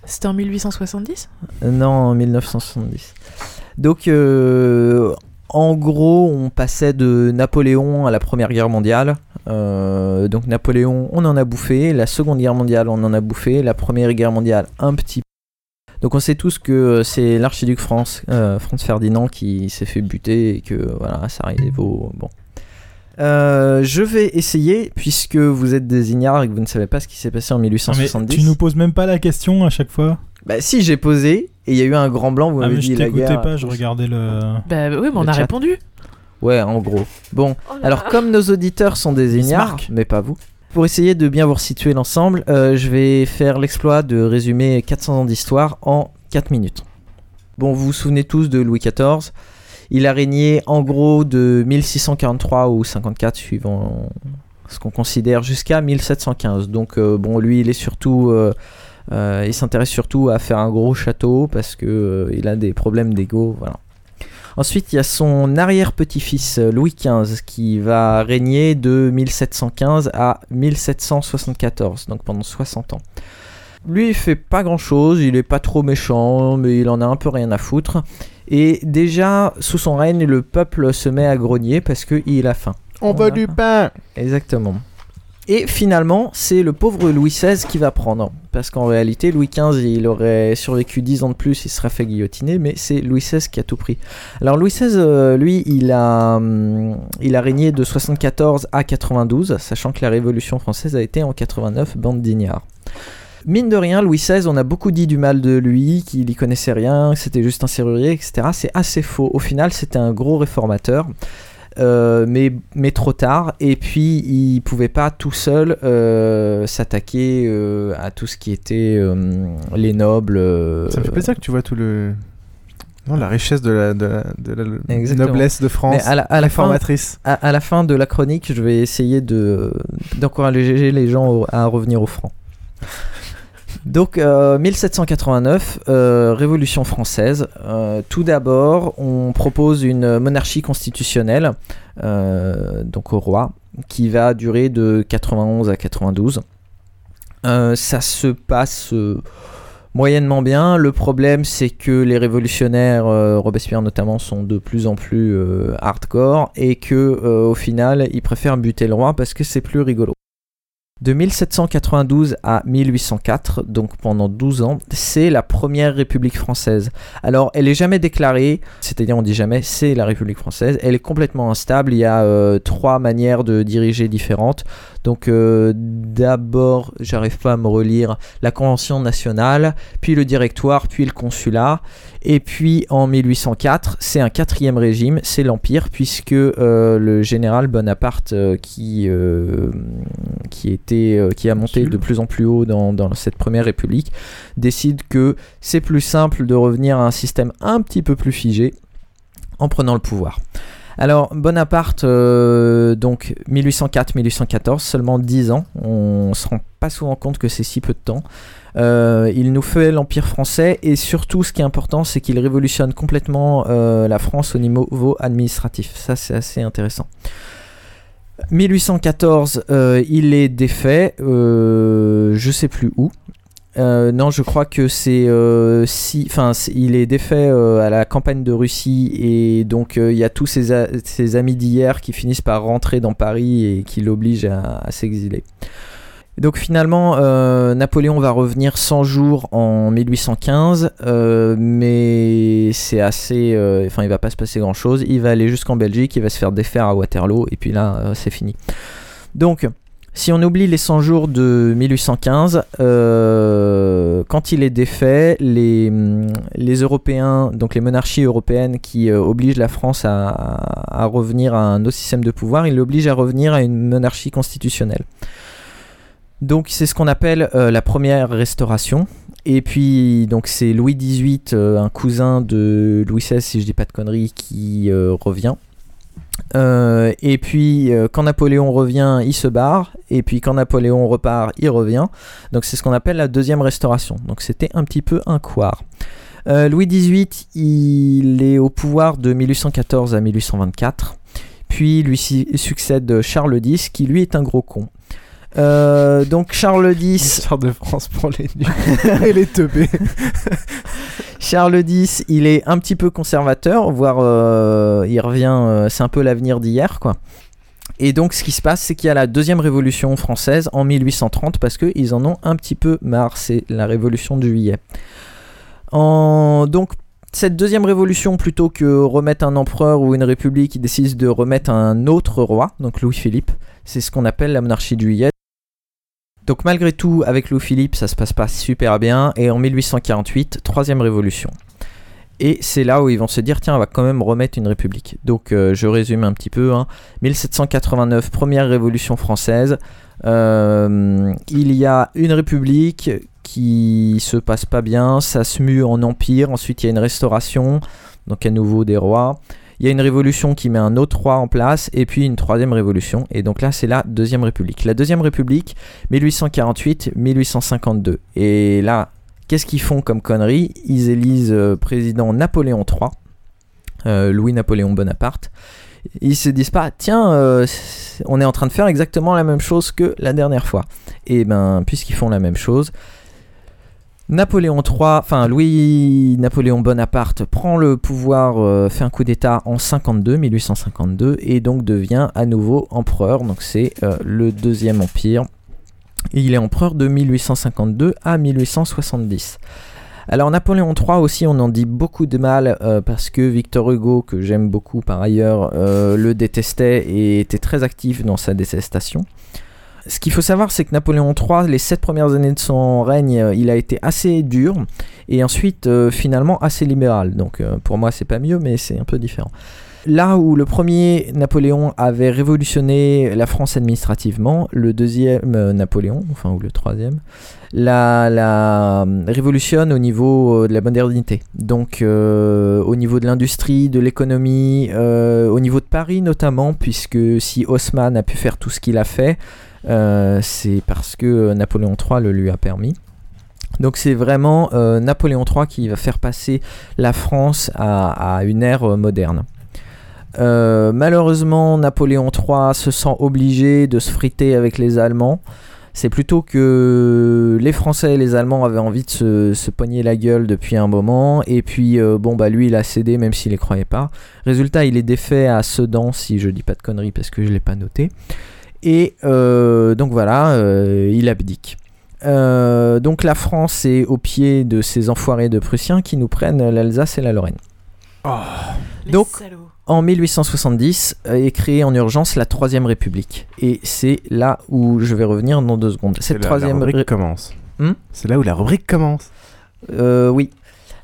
C'était en 1870 Euh, non, en 1970. Donc en gros, on passait de Napoléon à la Première Guerre mondiale. Euh, donc Napoléon, on en a bouffé. La Seconde Guerre mondiale, on en a bouffé. La Première Guerre mondiale, un petit peu. Donc on sait tous que c'est l'archiduc France, euh, Franz Ferdinand qui s'est fait buter et que voilà, ça arrive au... Bon. Euh, je vais essayer, puisque vous êtes des ignares et que vous ne savez pas ce qui s'est passé en Non, mais 1870. tu nous poses même pas la question à chaque fois Bah si, j'ai posé, et il y a eu un grand blanc, vous Ah, m'avez dit la t'écoutais guerre. pas, je regardais le. Bah oui, mais on a chat. répondu. Ouais, en gros. Bon, Oh alors comme nos auditeurs sont des ignares, mais pas vous, pour essayer de bien vous resituer l'ensemble, euh, je vais faire l'exploit de résumer 400 ans d'histoire en 4 minutes. Bon, vous vous souvenez tous de Louis XIV. Il a régné en gros de 1643 ou 54, suivant ce qu'on considère, jusqu'à 1715. Donc, euh, bon, lui, il est surtout. euh, euh, il s'intéresse surtout à faire un gros château parce que il a des problèmes d'ego, voilà. Ensuite, il y a son arrière-petit-fils Louis XV qui va régner de 1715 à 1774, donc pendant 60 ans. Lui, il fait pas grand-chose, il est pas trop méchant, mais il en a un peu rien à foutre. Et déjà, sous son règne, le peuple se met à grogner parce qu'il a faim. On veut du pain Exactement. Et finalement, c'est le pauvre Louis XVI qui va prendre. Parce qu'en réalité, Louis XV, il aurait survécu 10 ans de plus, il serait fait guillotiner, mais c'est Louis XVI qui a tout pris. Alors Louis XVI, euh, lui, il a, hum, il a régné de 74 à 92, sachant que la Révolution française a été en 89, bande d'ignards. Mine de rien, Louis XVI, on a beaucoup dit du mal de lui, qu'il y connaissait rien, que c'était juste un serrurier, etc. C'est assez faux. Au final, c'était un gros réformateur. Euh, mais, mais trop tard. Et puis, il pouvait pas tout seul euh, s'attaquer euh, à tout ce qui était les nobles. Ça me fait plaisir que tu vois tout le. Non, la richesse de la, de la, de la Exactement. noblesse de France. Mais à la, à la fin, réformatrice. à, à la fin de la chronique, je vais essayer de d'encourager les gens au- à revenir au franc. Donc, euh, 1789, euh, Révolution française. Euh, tout d'abord, on propose une monarchie constitutionnelle, euh, donc au roi, qui va durer de 91 à 92. Euh, ça se passe euh, moyennement bien. Le problème, c'est que les révolutionnaires, euh, Robespierre notamment, sont de plus en plus euh, hardcore et que euh, au final, ils préfèrent buter le roi parce que c'est plus rigolo. De 1792 à 1804, donc pendant 12 ans, c'est la première République française. Alors, elle est jamais déclarée, c'est-à-dire on dit jamais c'est la République française. Elle est complètement instable. Il y a euh, trois manières de diriger différentes. Donc, euh, d'abord, j'arrive pas à me relire la Convention nationale, puis le directoire, puis le consulat. Et puis en 1804, c'est un quatrième régime, c'est l'Empire, puisque euh, le général Bonaparte, euh, qui, euh, qui, était, qui a monté de plus en plus haut dans, dans cette première république, décide que c'est plus simple de revenir à un système un petit peu plus figé en prenant le pouvoir. Alors Bonaparte, euh, donc 1804-1814, seulement 10 ans, on se rend pas souvent compte que c'est si peu de temps. Euh, il nous fait l'Empire français et surtout ce qui est important c'est qu'il révolutionne complètement euh, la France au niveau administratif. Ça c'est assez intéressant. 1814, euh, il est défait, je sais plus où. Non, je crois que c'est si, enfin, il est défait à la campagne de Russie et donc il y a tous ses, amis d'hier qui finissent par rentrer dans Paris et qui l'obligent à s'exiler. Donc finalement, euh, Napoléon va revenir 100 jours en 1815, euh, mais c'est assez, euh, enfin, il va pas se passer grand chose. Il va aller jusqu'en Belgique, il va se faire défaire à Waterloo et puis là, c'est fini. Donc si on oublie les 100 jours de 1815, euh, quand il est défait, les, Européens, donc les monarchies européennes qui obligent la France à, à revenir à un autre système de pouvoir, ils l'obligent à revenir à une monarchie constitutionnelle. Donc c'est ce qu'on appelle euh, la première restauration. Et puis donc c'est Louis XVIII, euh, un cousin de Louis XVI si je dis pas de conneries, qui euh, revient. Et puis quand Napoléon revient, il se barre. Et puis quand Napoléon repart, il revient. Donc c'est ce qu'on appelle la deuxième restauration. Donc c'était un petit peu un couard. Louis XVIII, il est au pouvoir de 1814 à 1824. Puis lui succède Charles X, qui lui est un gros con. Euh, donc Charles X. Histoire de France pour les nuls (laughs) et les teubés. (laughs) Charles X, il est un petit peu conservateur, voire euh, il revient, euh, c'est un peu l'avenir d'hier, quoi. Et donc, ce qui se passe, c'est qu'il y a la deuxième révolution française en 1830 parce qu'ils en ont un petit peu marre. C'est la révolution de juillet. En... Donc, cette deuxième révolution, plutôt que remettre un empereur ou une république, ils décident de remettre un autre roi, donc Louis-Philippe. C'est ce qu'on appelle la monarchie de juillet. Donc malgré tout, avec Louis-Philippe, ça se passe pas super bien. Et en 1848, troisième révolution. Et c'est là où ils vont se dire, tiens, on va quand même remettre une république. Donc euh, je résume un petit peu. hein. 1789, première révolution française. Euh, il y a une république qui se passe pas bien, ça se mue en empire. Ensuite, il y a une restauration, donc à nouveau des rois. Il y a une révolution qui met un autre roi en place, et puis une troisième révolution. Et donc là, c'est la deuxième république. La deuxième république, 1848-1852. Et là, qu'est-ce qu'ils font comme connerie Ils élisent euh, président Napoléon III, euh, Louis-Napoléon Bonaparte. Ils se disent pas, tiens, euh, on est en train de faire exactement la même chose que la dernière fois. Et ben, puisqu'ils font la même chose, Napoléon III, enfin Louis-Napoléon Bonaparte prend le pouvoir, euh, fait un coup d'État en 52, 1852, et donc devient à nouveau empereur. Donc c'est euh, le deuxième empire. Il est empereur de 1852 à 1870. Alors Napoléon III aussi, on en dit beaucoup de mal euh, parce que Victor Hugo, que j'aime beaucoup par ailleurs, le détestait et était très actif dans sa détestation. Ce qu'il faut savoir, c'est que Napoléon III, les sept premières années de son règne, euh, il a été assez dur et ensuite euh, finalement assez libéral. Donc euh, pour moi, c'est pas mieux, mais c'est un peu différent. Là où le premier Napoléon avait révolutionné la France administrativement, le deuxième Napoléon, enfin ou le troisième, la, la révolutionne au niveau de la modernité. Donc au niveau de l'industrie, de l'économie, au niveau de Paris notamment, puisque si Haussmann a pu faire tout ce qu'il a fait, c'est parce que Napoléon III le lui a permis. Donc c'est vraiment euh, Napoléon III qui va faire passer la France à, une ère euh, moderne. Euh, malheureusement, Napoléon III se sent obligé de se friter avec les Allemands. C'est plutôt que les Français et les Allemands avaient envie de se, se la gueule depuis un moment. Et puis, euh, bon, bah lui, il a cédé même s'il les croyait pas. Résultat, il est défait à Sedan, si je dis pas de conneries parce que je l'ai pas noté. Et euh, donc voilà, euh, il abdique. Euh, donc la France est au pied de ces enfoirés de Prussiens qui nous prennent l'Alsace et la Lorraine. donc en 1870 euh, est créée en urgence la Troisième République. Et c'est là où je vais revenir dans deux secondes. C'est Cette là, troisième la rubrique ré- commence. Hmm c'est là où la rubrique commence. Euh, oui.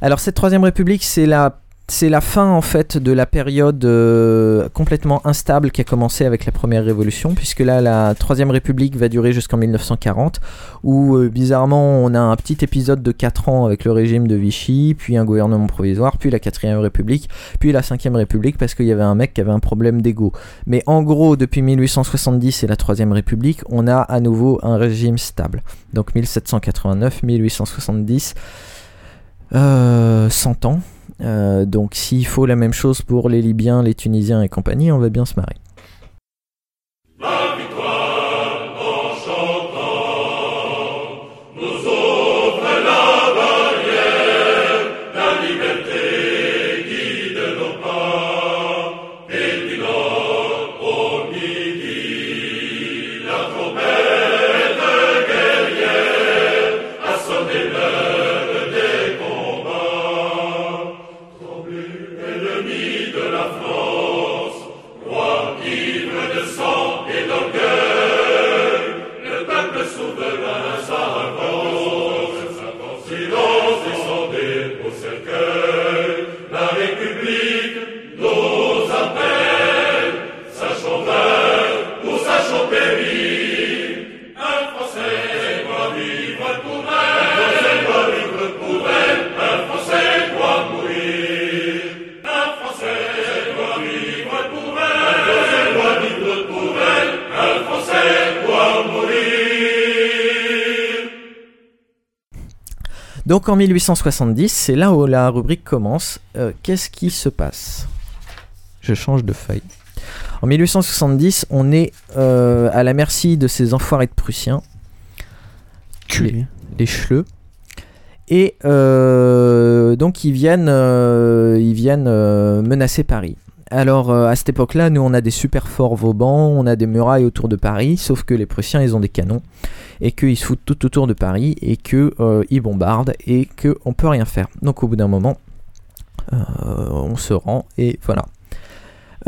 Alors cette troisième république, c'est la, c'est la fin en fait de la période euh, complètement instable qui a commencé avec la première révolution, puisque là la troisième république va durer jusqu'en 1940, où euh, bizarrement on a un petit épisode de 4 ans avec le régime de Vichy, puis un gouvernement provisoire, puis la quatrième république, puis la cinquième république, parce qu'il y avait un mec qui avait un problème d'ego. Mais en gros, depuis 1870 et la troisième république, on a à nouveau un régime stable. Donc 1789, 1870 euh, 100 ans. Euh, donc s'il faut la même chose pour les Libyens, les Tunisiens et compagnie, on va bien se marrer. Peuple Donc en 1870, c'est là où la rubrique commence. Euh, Qu'est-ce qui se passe? Je change de feuille. En 1870, on est euh, à la merci de ces enfoirés de Prussiens. Les, les Schleux. Et euh, donc ils viennent, ils viennent menacer Paris. Alors euh, à cette époque-là, nous on a des super forts Vauban, on a des murailles autour de Paris, sauf que les Prussiens ils ont des canons et qu'ils se foutent tout autour de Paris et que euh, bombardent et que on peut rien faire. Donc au bout d'un moment, euh, on se rend et voilà.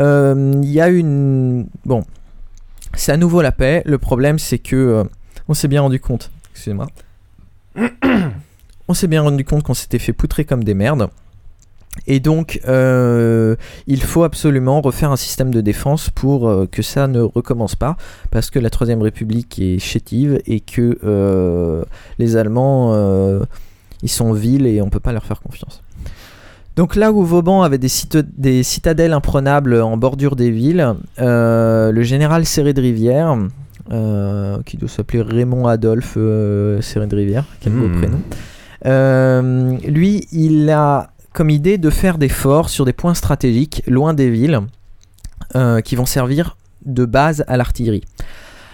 Euh, Il y a une bon, c'est à nouveau la paix. Le problème c'est que euh, on s'est bien rendu compte. Excusez-moi. (coughs) on s'est bien rendu compte qu'on s'était fait poutrer comme des merdes. Et donc, euh, il faut absolument refaire un système de défense pour euh, que ça ne recommence pas, parce que la Troisième République est chétive et que euh, les Allemands, ils sont vils et on peut pas leur faire confiance. Donc là où Vauban avait des, cita- des citadelles imprenables en bordure des villes, le général Serré de Rivière, qui doit s'appeler Raymond Adolphe Serré de Rivière, quel beau Hmm. prénom, lui, il a comme idée de faire des forts sur des points stratégiques loin des villes euh, qui vont servir de base à l'artillerie.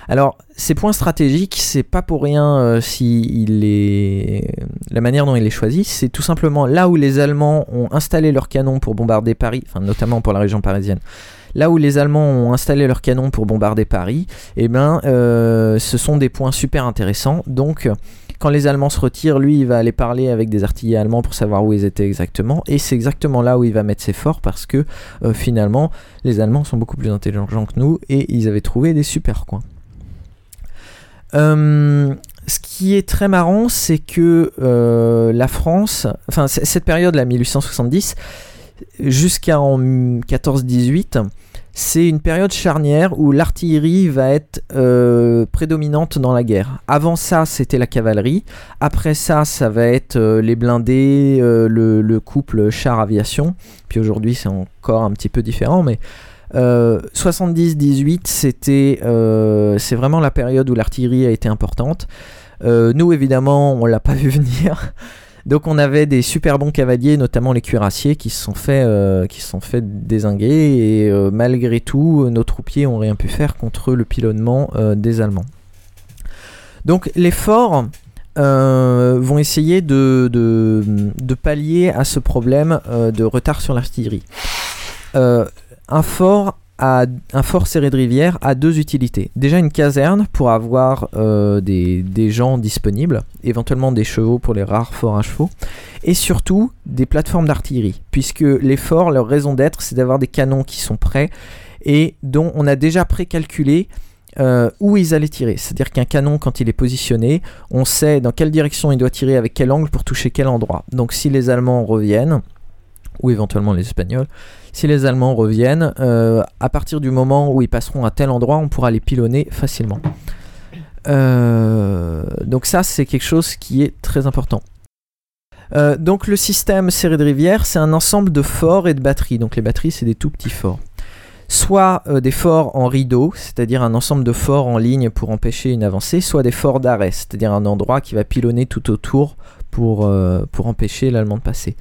Alors, ces points stratégiques, c'est pas pour rien euh, si il est... la manière dont il les choisit, c'est tout simplement là où les Allemands ont installé leurs canons pour bombarder Paris, enfin notamment pour la région parisienne. Là où les Allemands ont installé leurs canons pour bombarder Paris, eh ben, euh, ce sont des points super intéressants. Donc, quand les Allemands se retirent, lui, il va aller parler avec des artilleurs allemands pour savoir où ils étaient exactement. Et c'est exactement là où il va mettre ses forts parce que euh, finalement, les Allemands sont beaucoup plus intelligents que nous et ils avaient trouvé des super coins. Euh, ce qui est très marrant, c'est que euh, la France, enfin cette période là, 1870, jusqu'en 14-18, c'est une période charnière où l'artillerie va être euh, prédominante dans la guerre. Avant ça, c'était la cavalerie. Après ça, ça va être euh, les blindés, euh, le, le couple char-aviation. Puis aujourd'hui, c'est encore un petit peu différent, mais euh, 70-18, c'était, c'est vraiment la période où l'artillerie a été importante. Nous, évidemment, on l'a pas vu (laughs) venir. Donc on avait des super bons cavaliers, notamment les cuirassiers, qui se sont fait, euh, qui désinguer et euh, malgré tout, nos troupiers ont rien pu faire contre le pilonnement euh, des Allemands. Donc les forts euh, vont essayer de, pallier à ce problème euh, de retard sur l'artillerie. Euh, un fort un fort serré de rivière a deux utilités. Déjà une caserne pour avoir euh, des, des gens disponibles, éventuellement des chevaux pour les rares forts à chevaux, et surtout des plateformes d'artillerie, puisque les forts, leur raison d'être, c'est d'avoir des canons qui sont prêts et dont on a déjà précalculé euh, où ils allaient tirer. C'est-à-dire qu'un canon, quand il est positionné, on sait dans quelle direction il doit tirer, avec quel angle pour toucher quel endroit. Donc si les Allemands reviennent, ou éventuellement les Espagnols, si les Allemands reviennent, euh, à partir du moment où ils passeront à tel endroit, on pourra les pilonner facilement. Euh, donc ça, c'est quelque chose qui est très important. Euh, donc le système serré de rivière, c'est un ensemble de forts et de batteries. Donc les batteries, c'est des tout petits forts. Soit des forts en rideau, c'est-à-dire un ensemble de forts en ligne pour empêcher une avancée, soit des forts d'arrêt, c'est-à-dire un endroit qui va pilonner tout autour pour, pour empêcher l'allemand de passer.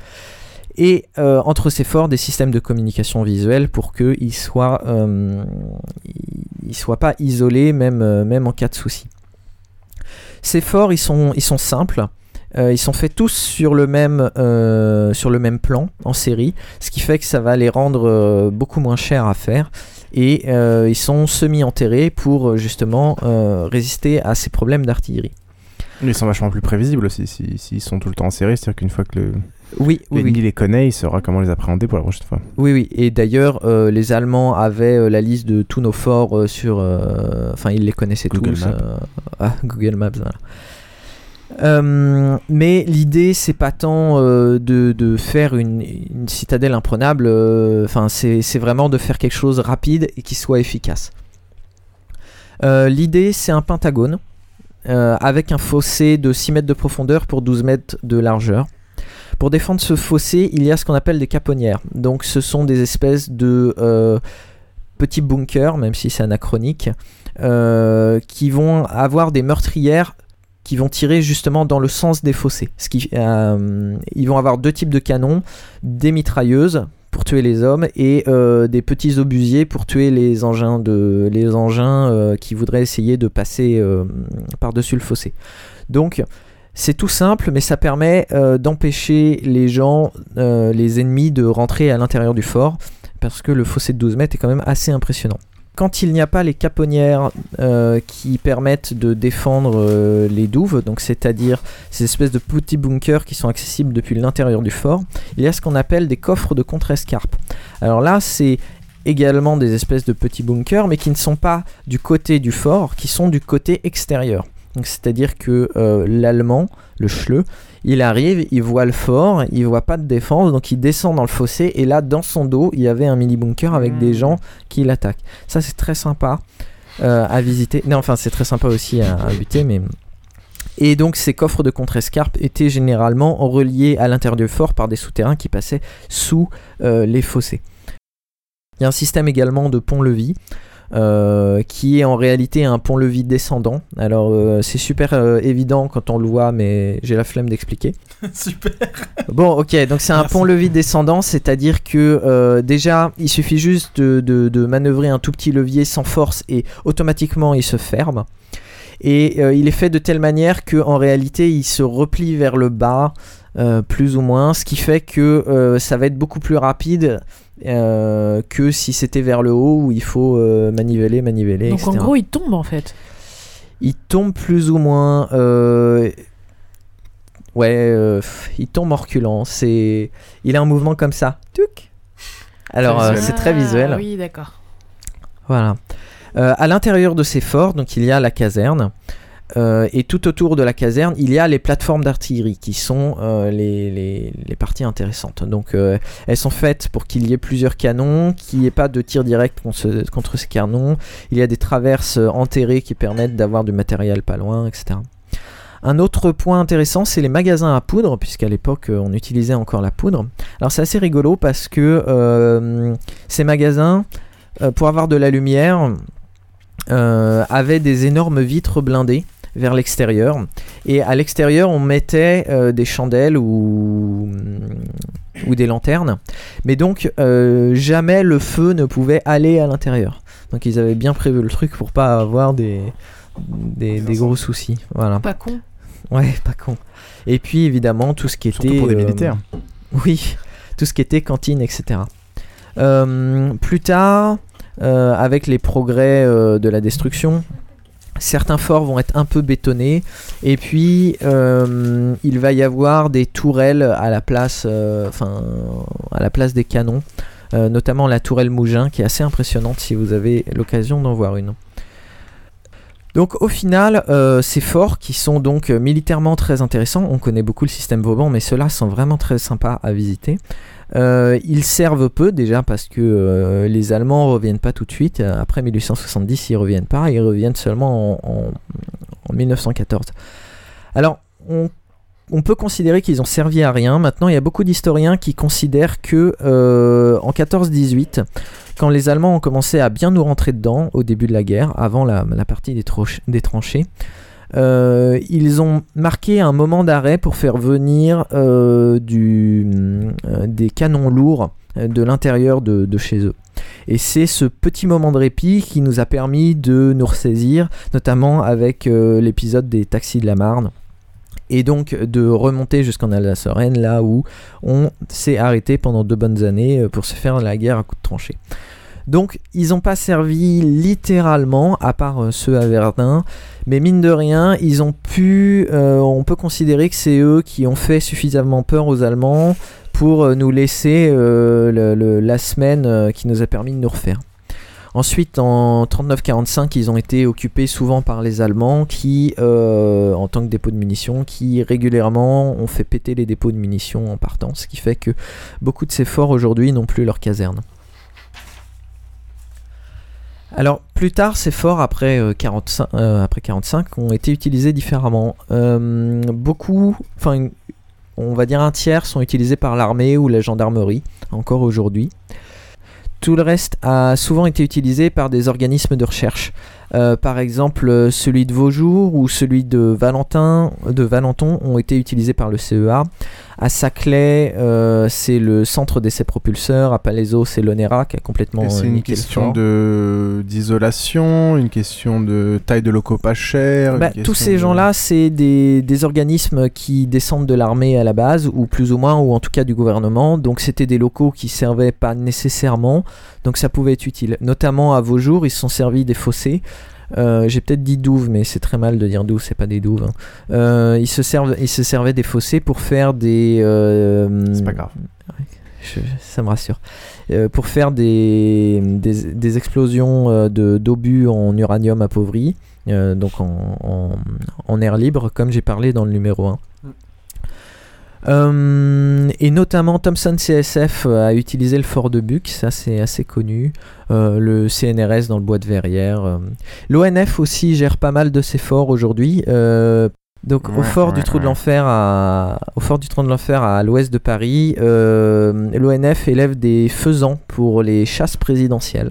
Et euh, entre ces forts, des systèmes de communication visuelle pour qu'ils ne soient, euh, ils soient pas isolés, même, euh, même en cas de souci. Ces forts, ils sont, ils sont simples. Ils sont faits tous sur le, même, sur le même plan en série, ce qui fait que ça va les rendre beaucoup moins chers à faire. Et ils sont semi-enterrés pour justement résister à ces problèmes d'artillerie. Ils sont vachement plus prévisibles aussi s'ils si, sont tout le temps en série, c'est-à-dire qu'une fois que le Oui, oui, l'ennemi oui. les connaît, il saura comment les appréhender pour la prochaine fois. Oui, oui. Et d'ailleurs, euh, les Allemands avaient euh, la liste de tous nos forts euh, sur. Enfin, ils les connaissaient Google tous. Maps. ah, Google Maps, voilà. Mais l'idée, c'est pas tant de, de faire une, une citadelle imprenable. Enfin, c'est c'est vraiment de faire quelque chose rapide et qui soit efficace. L'idée, c'est un pentagone avec un fossé de 6 mètres de profondeur pour 12 mètres de largeur. Pour défendre ce fossé, il y a ce qu'on appelle des caponnières. Donc ce sont des espèces de euh, petits bunkers, même si c'est anachronique, euh, qui vont avoir des meurtrières qui vont tirer justement dans le sens des fossés. Ce qui, euh, ils vont avoir deux types de canons, des mitrailleuses pour tuer les hommes et des petits obusiers pour tuer les engins, de, les engins qui voudraient essayer de passer par-dessus le fossé. Donc c'est tout simple, mais ça permet euh, d'empêcher les gens, euh, les ennemis, de rentrer à l'intérieur du fort, parce que le fossé de 12 mètres est quand même assez impressionnant. Quand il n'y a pas les caponnières euh, qui permettent de défendre les douves, donc c'est-à-dire ces espèces de petits bunkers qui sont accessibles depuis l'intérieur du fort, il y a ce qu'on appelle des coffres de contre-escarpe. Alors là, c'est également des espèces de petits bunkers, mais qui ne sont pas du côté du fort, qui sont du côté extérieur. Donc c'est-à-dire que euh, l'allemand, le schleu, il arrive, il voit le fort, il voit pas de défense, donc il descend dans le fossé et là dans son dos il y avait un mini bunker avec des gens qui l'attaquent. Ça c'est très sympa euh, à visiter. Non enfin c'est très sympa aussi à, à buter mais et donc ces coffres de contre-escarpe étaient généralement reliés à l'intérieur du fort par des souterrains qui passaient sous euh, les fossés. Il y a un système également de pont-levis euh, qui est en réalité un pont-levis descendant. Alors euh, c'est super euh, évident quand on le voit, mais j'ai la flemme d'expliquer. (laughs) Super. Bon, ok, donc c'est un pont-levis descendant, c'est-à-dire que déjà il suffit juste de, de- de manœuvrer un tout petit levier sans force et automatiquement il se ferme. Et euh, il est fait de telle manière que en réalité il se replie vers le bas, euh, plus ou moins, ce qui fait que euh, ça va être beaucoup plus rapide euh, que si c'était vers le haut où il faut euh, maniveler, maniveler, Donc en gros, il tombe en fait. Il tombe plus ou moins. euh, Ouais, euh, il tombe en reculant. C'est, il a un mouvement comme ça. Tuc. Alors euh, c'est très visuel. Ah oui, d'accord. Voilà. Euh, à l'intérieur de ces forts, donc il y a la caserne. euh, et tout autour de la caserne, il y a les plateformes d'artillerie qui sont euh, les, parties intéressantes. Donc elles sont faites pour qu'il y ait plusieurs canons, qu'il n'y ait pas de tir direct contre, contre ces canons. Il y a des traverses enterrées qui permettent d'avoir du matériel pas loin, etc. Un autre point intéressant, c'est les magasins à poudre, puisqu'à l'époque on utilisait encore la poudre. Alors c'est assez rigolo parce que ces magasins, pour avoir de la lumière, euh, avaient des énormes vitres blindées vers l'extérieur. Et à l'extérieur, on mettait euh, des chandelles ou, ou des lanternes. Mais donc, euh, jamais le feu ne pouvait aller à l'intérieur. Donc, ils avaient bien prévu le truc pour pas avoir des, des, des gros soucis. Voilà. Pas con. Ouais, pas con. Et puis, évidemment, tout ce qui Surtout était. pour des euh, militaires. Oui, tout ce qui était cantine, etc. Euh, plus tard, euh, avec les progrès euh, de la destruction, certains forts vont être un peu bétonnés et puis euh, il va y avoir des tourelles à la place, des canons, notamment la tourelle Mougin qui est assez impressionnante si vous avez l'occasion d'en voir une. Donc au final, ces forts qui sont donc militairement très intéressants, on connaît beaucoup le système Vauban, mais ceux-là sont vraiment très sympas à visiter. Euh, ils servent peu déjà parce que euh, les Allemands reviennent pas tout de suite. Après 1870, ils reviennent pas. Ils reviennent seulement en, en- en 1914. Alors, on, peut considérer qu'ils ont servi à rien. Maintenant, il y a beaucoup d'historiens qui considèrent que euh, en 14-18, quand les Allemands ont commencé à bien nous rentrer dedans au début de la guerre, avant la, partie des tranchées, euh, ils ont marqué un moment d'arrêt pour faire venir euh, euh, des canons lourds de l'intérieur de, chez eux. Et c'est ce petit moment de répit qui nous a permis de nous ressaisir, notamment avec l'épisode des taxis de la Marne. Et donc de remonter jusqu'en Alsace-Lorraine, là où on s'est arrêté pendant deux bonnes années pour se faire la guerre à coups de tranchée. Donc ils n'ont pas servi littéralement, à part euh, ceux à Verdun, mais mine de rien, ils ont pu, euh, on peut considérer que c'est eux qui ont fait suffisamment peur aux Allemands pour euh, nous laisser la semaine qui nous a permis de nous refaire. Ensuite, en 39-45, ils ont été occupés souvent par les Allemands qui, en tant que dépôt de munitions, qui régulièrement ont fait péter les dépôts de munitions en partant, ce qui fait que beaucoup de ces forts aujourd'hui n'ont plus leur caserne. Alors plus tard, ces forts après, euh, 45, euh, 45 ont été utilisés différemment. Euh, beaucoup, enfin on va dire un tiers sont utilisés par l'armée ou la gendarmerie encore aujourd'hui. Tout le reste a souvent été utilisé par des organismes de recherche. Euh, par exemple, euh, celui de Vaujour ou celui de Valentin, de Valenton ont été utilisés par le CEA. À Saclay, euh, c'est le centre d'essai propulseurs. À Palaiso, c'est l'ONERA qui a complètement c'est une question d'isolation, une question de taille de locaux pas chers. Bah, tous ces de- gens-là, c'est des, des organismes qui descendent de l'armée à la base, ou plus ou moins, ou en tout cas du gouvernement. Donc c'était des locaux qui servaient pas nécessairement, donc ça pouvait être utile. Notamment à vos jours, ils se sont servis des fossés. Euh, J'ai peut-être dit douves, mais c'est très mal de dire douves, c'est pas des douves. hein. Euh, ils, se servent, ils se servaient des fossés pour faire des. c'est pas grave. ça me rassure. Euh, pour faire des, des, des explosions euh, de- d'obus en uranium appauvri, euh, donc en, en- en air libre, comme j'ai parlé dans le numéro 1. Euh, et notamment Thomson CSF a utilisé le fort de Buc, ça c'est assez connu. Euh, le CNRS dans le bois de Verrières. euh. L'ONF aussi gère pas mal de ses forts aujourd'hui. Euh, donc au Ouais, fort du ouais, trou de l'enfer à au fort du trou de l'enfer à l'ouest de Paris, euh, l'ONF élève des faisans pour les chasses présidentielles.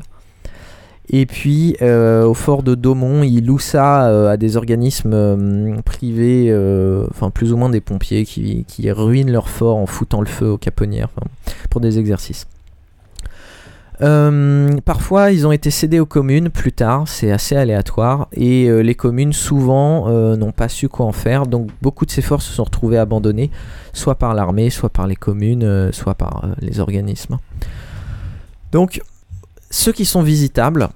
Et puis euh, au fort de Daumont, il loue ça euh, à des organismes euh, privés, enfin plus ou moins des pompiers qui, ruinent leur fort en foutant le feu aux caponnières pour des exercices. Parfois, ils ont été cédés aux communes plus tard, c'est assez aléatoire, et les communes souvent n'ont pas su quoi en faire, donc beaucoup de ces forts se sont retrouvés abandonnés, soit par l'armée, soit par les communes, soit par les organismes. Donc, ceux qui sont visitables,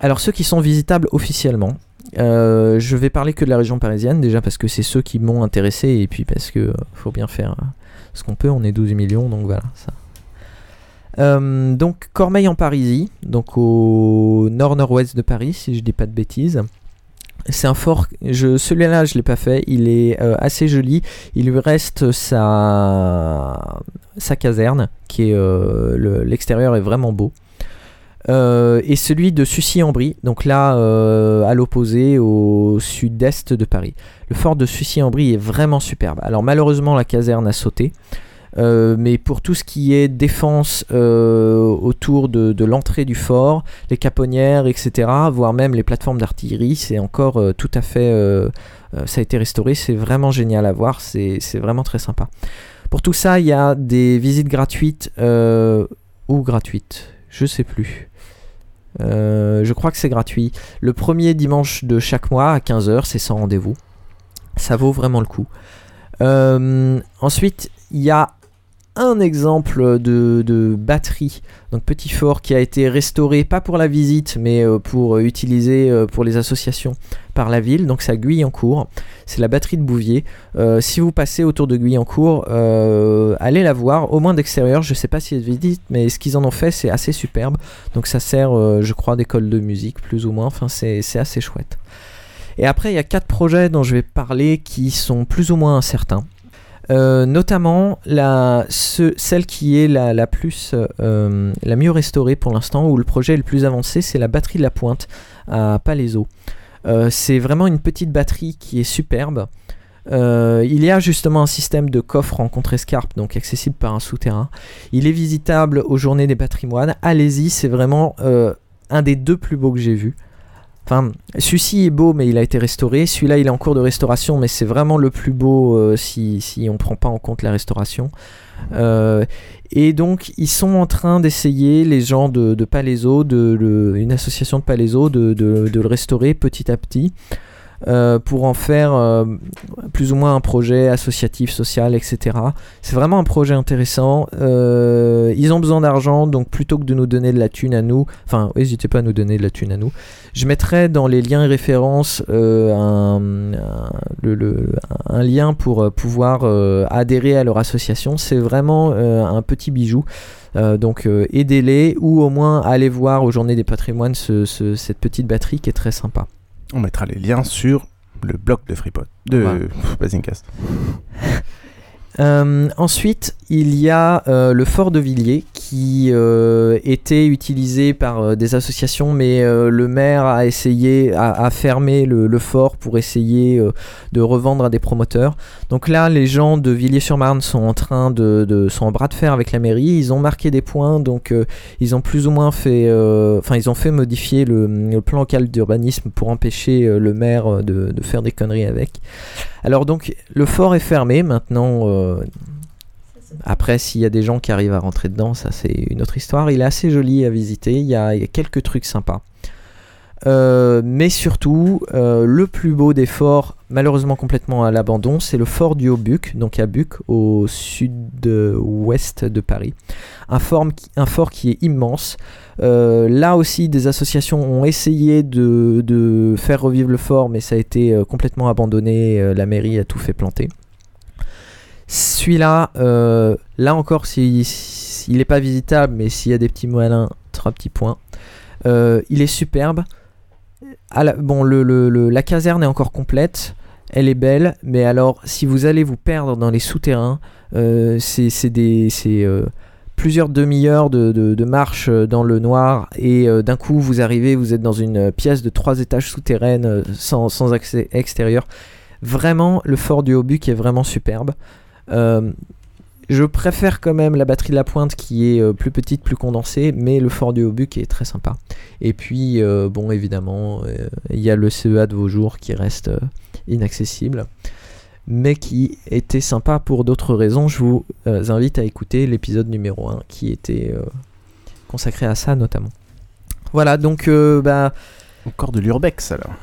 alors ceux qui sont visitables officiellement, euh, je vais parler que de la région parisienne, déjà parce que c'est ceux qui m'ont intéressé, et puis parce que euh, faut bien faire euh, ce qu'on peut, on est 12 millions, donc voilà, ça. Donc Cormeil en Parisie, donc au nord-nord-ouest de Paris, si je dis pas de bêtises. C'est un fort, celui-là je l'ai pas fait, il est assez joli, il lui reste sa, caserne, qui est, le- l'extérieur est vraiment beau. Euh, et celui de Sucy-en-Brie, donc là euh, à l'opposé au sud-est de Paris. Le fort de Sucy-en-Brie est vraiment superbe. Alors malheureusement la caserne a sauté. Euh, mais pour tout ce qui est défense autour de, de l'entrée du fort, les caponnières, etc., voire même les plateformes d'artillerie, c'est encore tout à fait... ça a été restauré, c'est vraiment génial à voir, c'est vraiment très sympa. Pour tout ça, il y a des visites gratuites ou gratuites, je sais plus. Euh, je crois que c'est gratuit. Le premier dimanche de chaque mois à 15h, c'est sans rendez-vous. Ça vaut vraiment le coup. Euh, ensuite, il y a un exemple de, batterie, donc petit fort qui a été restauré, pas pour la visite, mais euh, pour euh, utiliser euh, pour les associations par la ville. Donc c'est à Guyancourt, c'est la batterie de Bouvier. Si vous passez autour de Guyancourt, allez la voir, au moins d'extérieur. Je sais pas si elle visite, mais ce qu'ils en ont fait, c'est assez superbe. Donc ça sert, je crois, d'école de musique, plus ou moins. Enfin, c'est assez chouette. Et après, il y a quatre projets dont je vais parler qui sont plus ou moins incertains. Euh, notamment celle qui est la, plus euh, la mieux restaurée pour l'instant où le projet le plus avancé c'est la batterie de la pointe à Palaiso Euh, c'est vraiment une petite batterie qui est superbe. Il y a justement un système de coffre en contre-escarpe donc accessible par un souterrain. Il est visitable aux journées des patrimoines. Allez-y c'est vraiment un des deux plus beaux que j'ai vus Enfin, celui-ci est beau, mais il a été restauré. Celui-là, il est en cours de restauration, mais c'est vraiment le plus beau euh, si, on prend pas en compte la restauration. Euh, et donc, ils sont en train d'essayer, les gens de, de Palaiso, une association de Palaiso, de le restaurer petit à petit. Euh, pour en faire euh, plus ou moins un projet associatif, social, etc. C'est vraiment un projet intéressant. Euh, ils ont besoin d'argent, donc plutôt que de nous donner de la thune à nous, enfin, n'hésitez pas à nous donner de la thune à nous. Je mettrai dans les liens et références un, lien pour pouvoir adhérer à leur association. C'est vraiment un petit bijou. Donc aidez-les ou au moins allez voir aux Journées des patrimoines ce- ce- cette petite batterie qui est très sympa. On mettra les liens sur le blog de FreePod, de Basingcast. (laughs) Euh, ensuite, il y a euh, le fort de Villiers qui euh, était utilisé par euh, des associations, mais euh, le maire a essayé, a, a fermé le, le fort pour essayer euh, de revendre à des promoteurs. Donc là, les gens de Villiers-sur-Marne sont en train de, de- sont en bras de fer avec la mairie. Ils ont marqué des points, donc ils ont plus ou moins fait, enfin ils ont fait modifier le, le plan local d'urbanisme pour empêcher le maire de, de faire des conneries avec. Alors donc le fort est fermé maintenant. euh, après, s'il y a des gens qui arrivent à rentrer dedans, ça c'est une autre histoire. Il est assez joli à visiter. Il y a, il y a quelques trucs sympas. Euh, mais surtout, euh, le plus beau des forts, malheureusement complètement à l'abandon, c'est le fort du Haut-Buc, donc à Buc, au sud-ouest de Paris. Un fort, qui- est immense. Euh, là aussi, des associations ont essayé de, faire revivre le fort, mais ça a été complètement abandonné. La mairie a tout fait planter. Celui-là, là encore, si, si- il n'est pas visitable, mais s'il y a des petits malins, trois petits points. Il est superbe. La, bon, la caserne est encore complète. Elle est belle, mais alors si vous allez vous perdre dans les souterrains, euh, c'est euh, plusieurs demi-heures de, marche euh, dans le noir et d'un coup vous arrivez, vous êtes dans une pièce de trois étages souterraines sans, accès extérieur. Vraiment, le fort du Haut-Buc est vraiment superbe. Je préfère quand même la batterie de la pointe qui est euh, plus petite, plus condensée, mais le fort du Haut-Buc est très sympa. Et puis, euh, bon, évidemment, euh, il y a le CEA de vos jours qui reste inaccessible, mais qui était sympa pour d'autres raisons. Je vous invite à écouter l'épisode numéro 1 qui était consacré à ça notamment. Voilà, donc, bah. Encore de l'urbex alors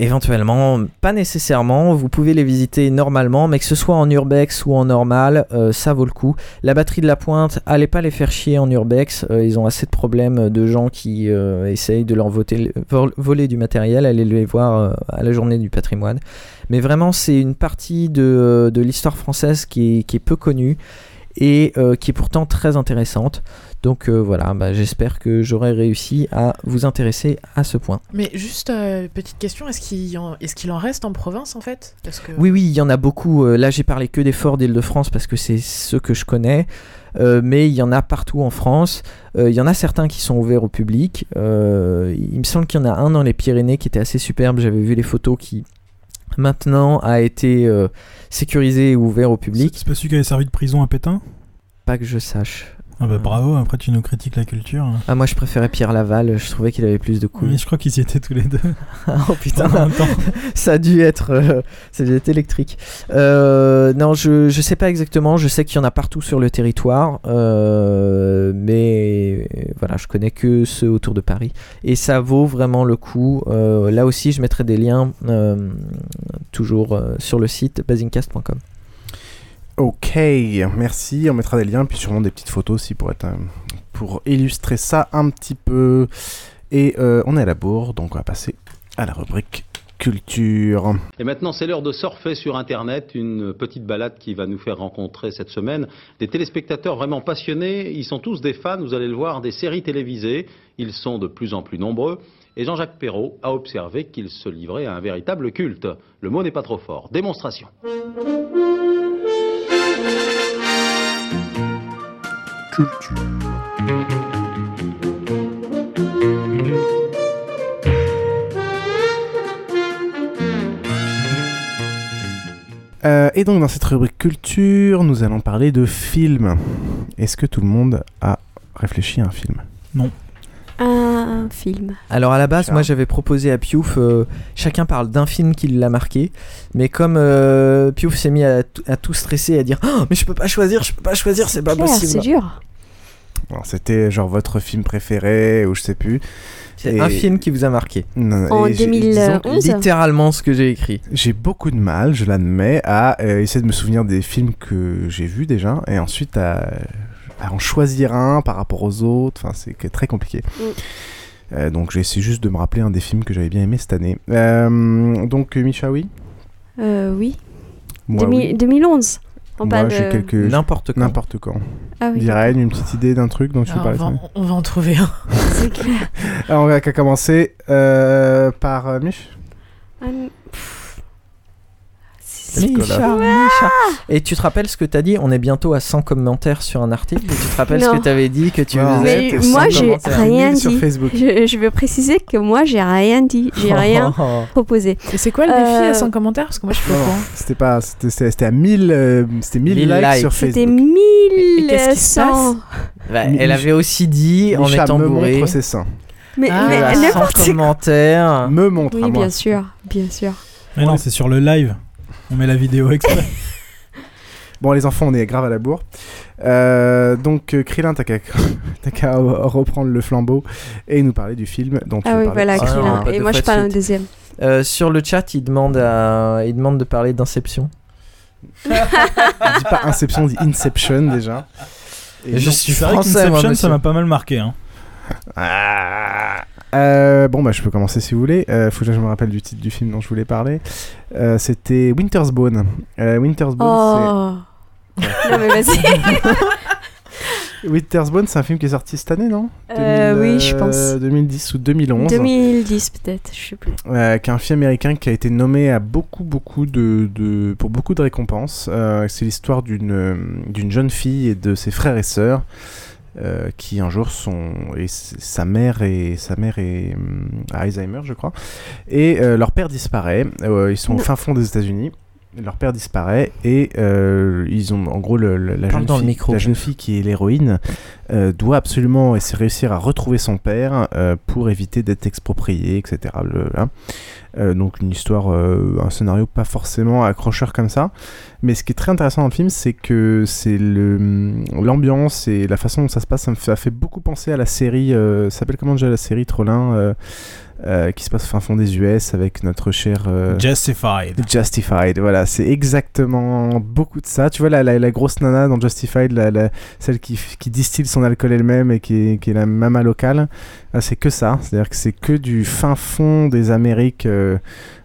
Éventuellement, pas nécessairement, vous pouvez les visiter normalement, mais que ce soit en urbex ou en normal, euh, ça vaut le coup. La batterie de la pointe, allez pas les faire chier en urbex, euh, ils ont assez de problèmes de gens qui euh, essayent de leur voler du matériel, allez les voir euh, à la journée du patrimoine. Mais vraiment, c'est une partie de, l'histoire française qui est, peu connue et euh, qui est pourtant très intéressante. Donc euh, voilà, bah, j'espère que j'aurai réussi à vous intéresser à ce point. Mais juste, euh, petite question, est-ce qu'il en... est en reste en province en fait? Parce que... Oui, oui, il y en a beaucoup. Euh, là, j'ai parlé que des forts d'Île-de-France parce que c'est ceux que je connais. Euh, mais il y en a partout en France. Euh, il y en a certains qui sont ouverts au public. Euh, il me semble qu'il y en a un dans les Pyrénées qui était assez superbe. J'avais vu les photos qui maintenant a été euh, sécurisé et ouvert au public. C'est pas celui qui avait servi de prison à Pétain? Pas que je sache. Ah bah bravo, après tu nous critiques la culture. Ah, moi je préférais Pierre Laval, je trouvais qu'il avait plus de couilles. Oui, je crois qu'ils y étaient tous les deux. (laughs) oh putain, En même temps. (laughs) ça a dû être, euh, ça a dû être électrique. Euh, non, je, je sais pas exactement, je sais qu'il y en a partout sur le territoire, euh, mais voilà, je connais que ceux autour de Paris. Et ça vaut vraiment le coup. Là aussi, je mettrai des liens toujours sur le site basingcast.com. Ok, merci. On mettra des liens, puis sûrement des petites photos aussi pour, être, un- pour illustrer ça un petit peu. Et euh, on est à la bourre, donc on va passer à la rubrique culture. Et maintenant, c'est l'heure de surfer sur Internet, une petite balade qui va nous faire rencontrer cette semaine des téléspectateurs vraiment passionnés. Ils sont tous des fans, vous allez le voir, des séries télévisées. Ils sont de plus en plus nombreux. Et Jean-Jacques Perrault a observé qu'ils se livraient à un véritable culte. Le mot n'est pas trop fort. Démonstration. Euh, et donc dans cette rubrique culture, nous allons parler de films. Est-ce que tout le monde a réfléchi à un film? Non. Un film. Alors à la base, moi j'avais proposé à Piouf, euh, chacun parle d'un film qui l'a marqué, mais comme euh, Piouf s'est mis à, tout stresser, et à dire Oh, mais je peux pas choisir, je peux pas choisir, c'est pas Claire, possible. c'est dur. C'était genre votre film préféré ou je sais plus. C'est un film qui vous a marqué. Non, En et j'ai- 2011. disons Littéralement ce que j'ai écrit. J'ai beaucoup de mal, je l'admets, à euh, essayer de me souvenir des films que j'ai vus déjà, et ensuite à, à en choisir un par rapport aux autres. Enfin, c'est très compliqué. Mm. Euh, donc, j'ai essayé juste de me rappeler un des films que j'avais bien aimé cette année. Euh, donc, euh, Micha, oui? Euh, oui. Moi, 2000 oui. 2011. On Moi, j'ai de- quelques... N'importe quand. N'importe quand. Ah oui. Une petite idée d'un truc dont tu veux on, parler va, on va en trouver un. (laughs) C'est clair. Alors, on va qu'à commencer euh, par euh, Mich? Un- Micha, Micha. Et tu te rappelles ce que t'as dit On est bientôt à 100 commentaires sur un article. Et tu te rappelles Non. ce que t'avais dit que tu Non. faisais Mais tes 100 moi, j'ai commentaires rien sur dit. Facebook. Je, je veux préciser que moi, j'ai rien dit. J'ai (laughs) rien proposé. Et c'est quoi le défi Euh, à 100 commentaires Parce que moi je suis pas c'était pas, c'était, c'était c'était à 1000, euh, c'était 1000 1000 likes, likes. sur C'était Facebook. qu'est-ce qui se 1100. Bah, elle avait aussi dit en étant me bourrée. montre ses seins. Mais, Ah, mais à 100 n'importe quoi. commentaires. Me montre à Oui, moi. bien sûr. Bien sûr. Mais non, c'est sur le live. On met la vidéo exprès. (laughs) Bon, les enfants, on est grave à la bourre. Euh, donc, euh, Krillin, t'as qu'à, (laughs) reprendre le flambeau et nous parler du film dont tu Ah oui, voilà, Ah Krillin. Et moi, je de parle un deuxième. Euh, sur le chat, il demande, à... il demande de parler d'Inception. On dit pas Inception, on dit Inception déjà. Et Je non- suis C'est vrai français, moi, qu'Inception, ça m'a pas mal marqué. Hein. Ah. Euh, bon, bah, je peux commencer si vous voulez. Euh, faut que je me rappelle du titre du film dont je voulais parler. Euh, c'était Winter's Bone. Euh, Winter's Bone, Oh. Non, mais vas-y. c'est... (laughs) Winter's Bone, c'est un film qui est sorti cette année, non? Oui, je pense. 2010 ou 2011. 2010 peut-être, je sais plus. Qui est un film américain qui a été nommé à beaucoup, beaucoup de, de- pour beaucoup de récompenses. C'est l'histoire d'une jeune fille et de ses frères et sœurs euh, qui un jour sont et sa mère et sa mère est hum, Alzheimer, je crois, et euh, leur père disparaît. Euh, ils sont au fin fond des États-Unis. Leur père disparaît et euh, ils ont en gros le- le- la, jeune fille, micro. la jeune fille qui est l'héroïne euh, doit absolument essayer réussir à retrouver son père euh, pour éviter d'être exproprié, etc. Hein. Donc une histoire, un scénario pas forcément accrocheur comme ça. Mais ce qui est très intéressant dans le film, c'est que c'est le l'ambiance et la façon dont ça se passe, ça me fait, ça fait beaucoup penser à la série, ça s'appelle comment déjà la série Trollin euh, qui se passe au fin fond des US avec notre cher euh, Justified. Justified, voilà, c'est exactement beaucoup de ça. Tu vois, la, la, la grosse nana dans Justified, la, celle qui, qui distille son alcool elle-même et qui est, qui est la mama locale, ah, c'est que ça. C'est-à-dire que c'est que du fin fond des Amériques euh,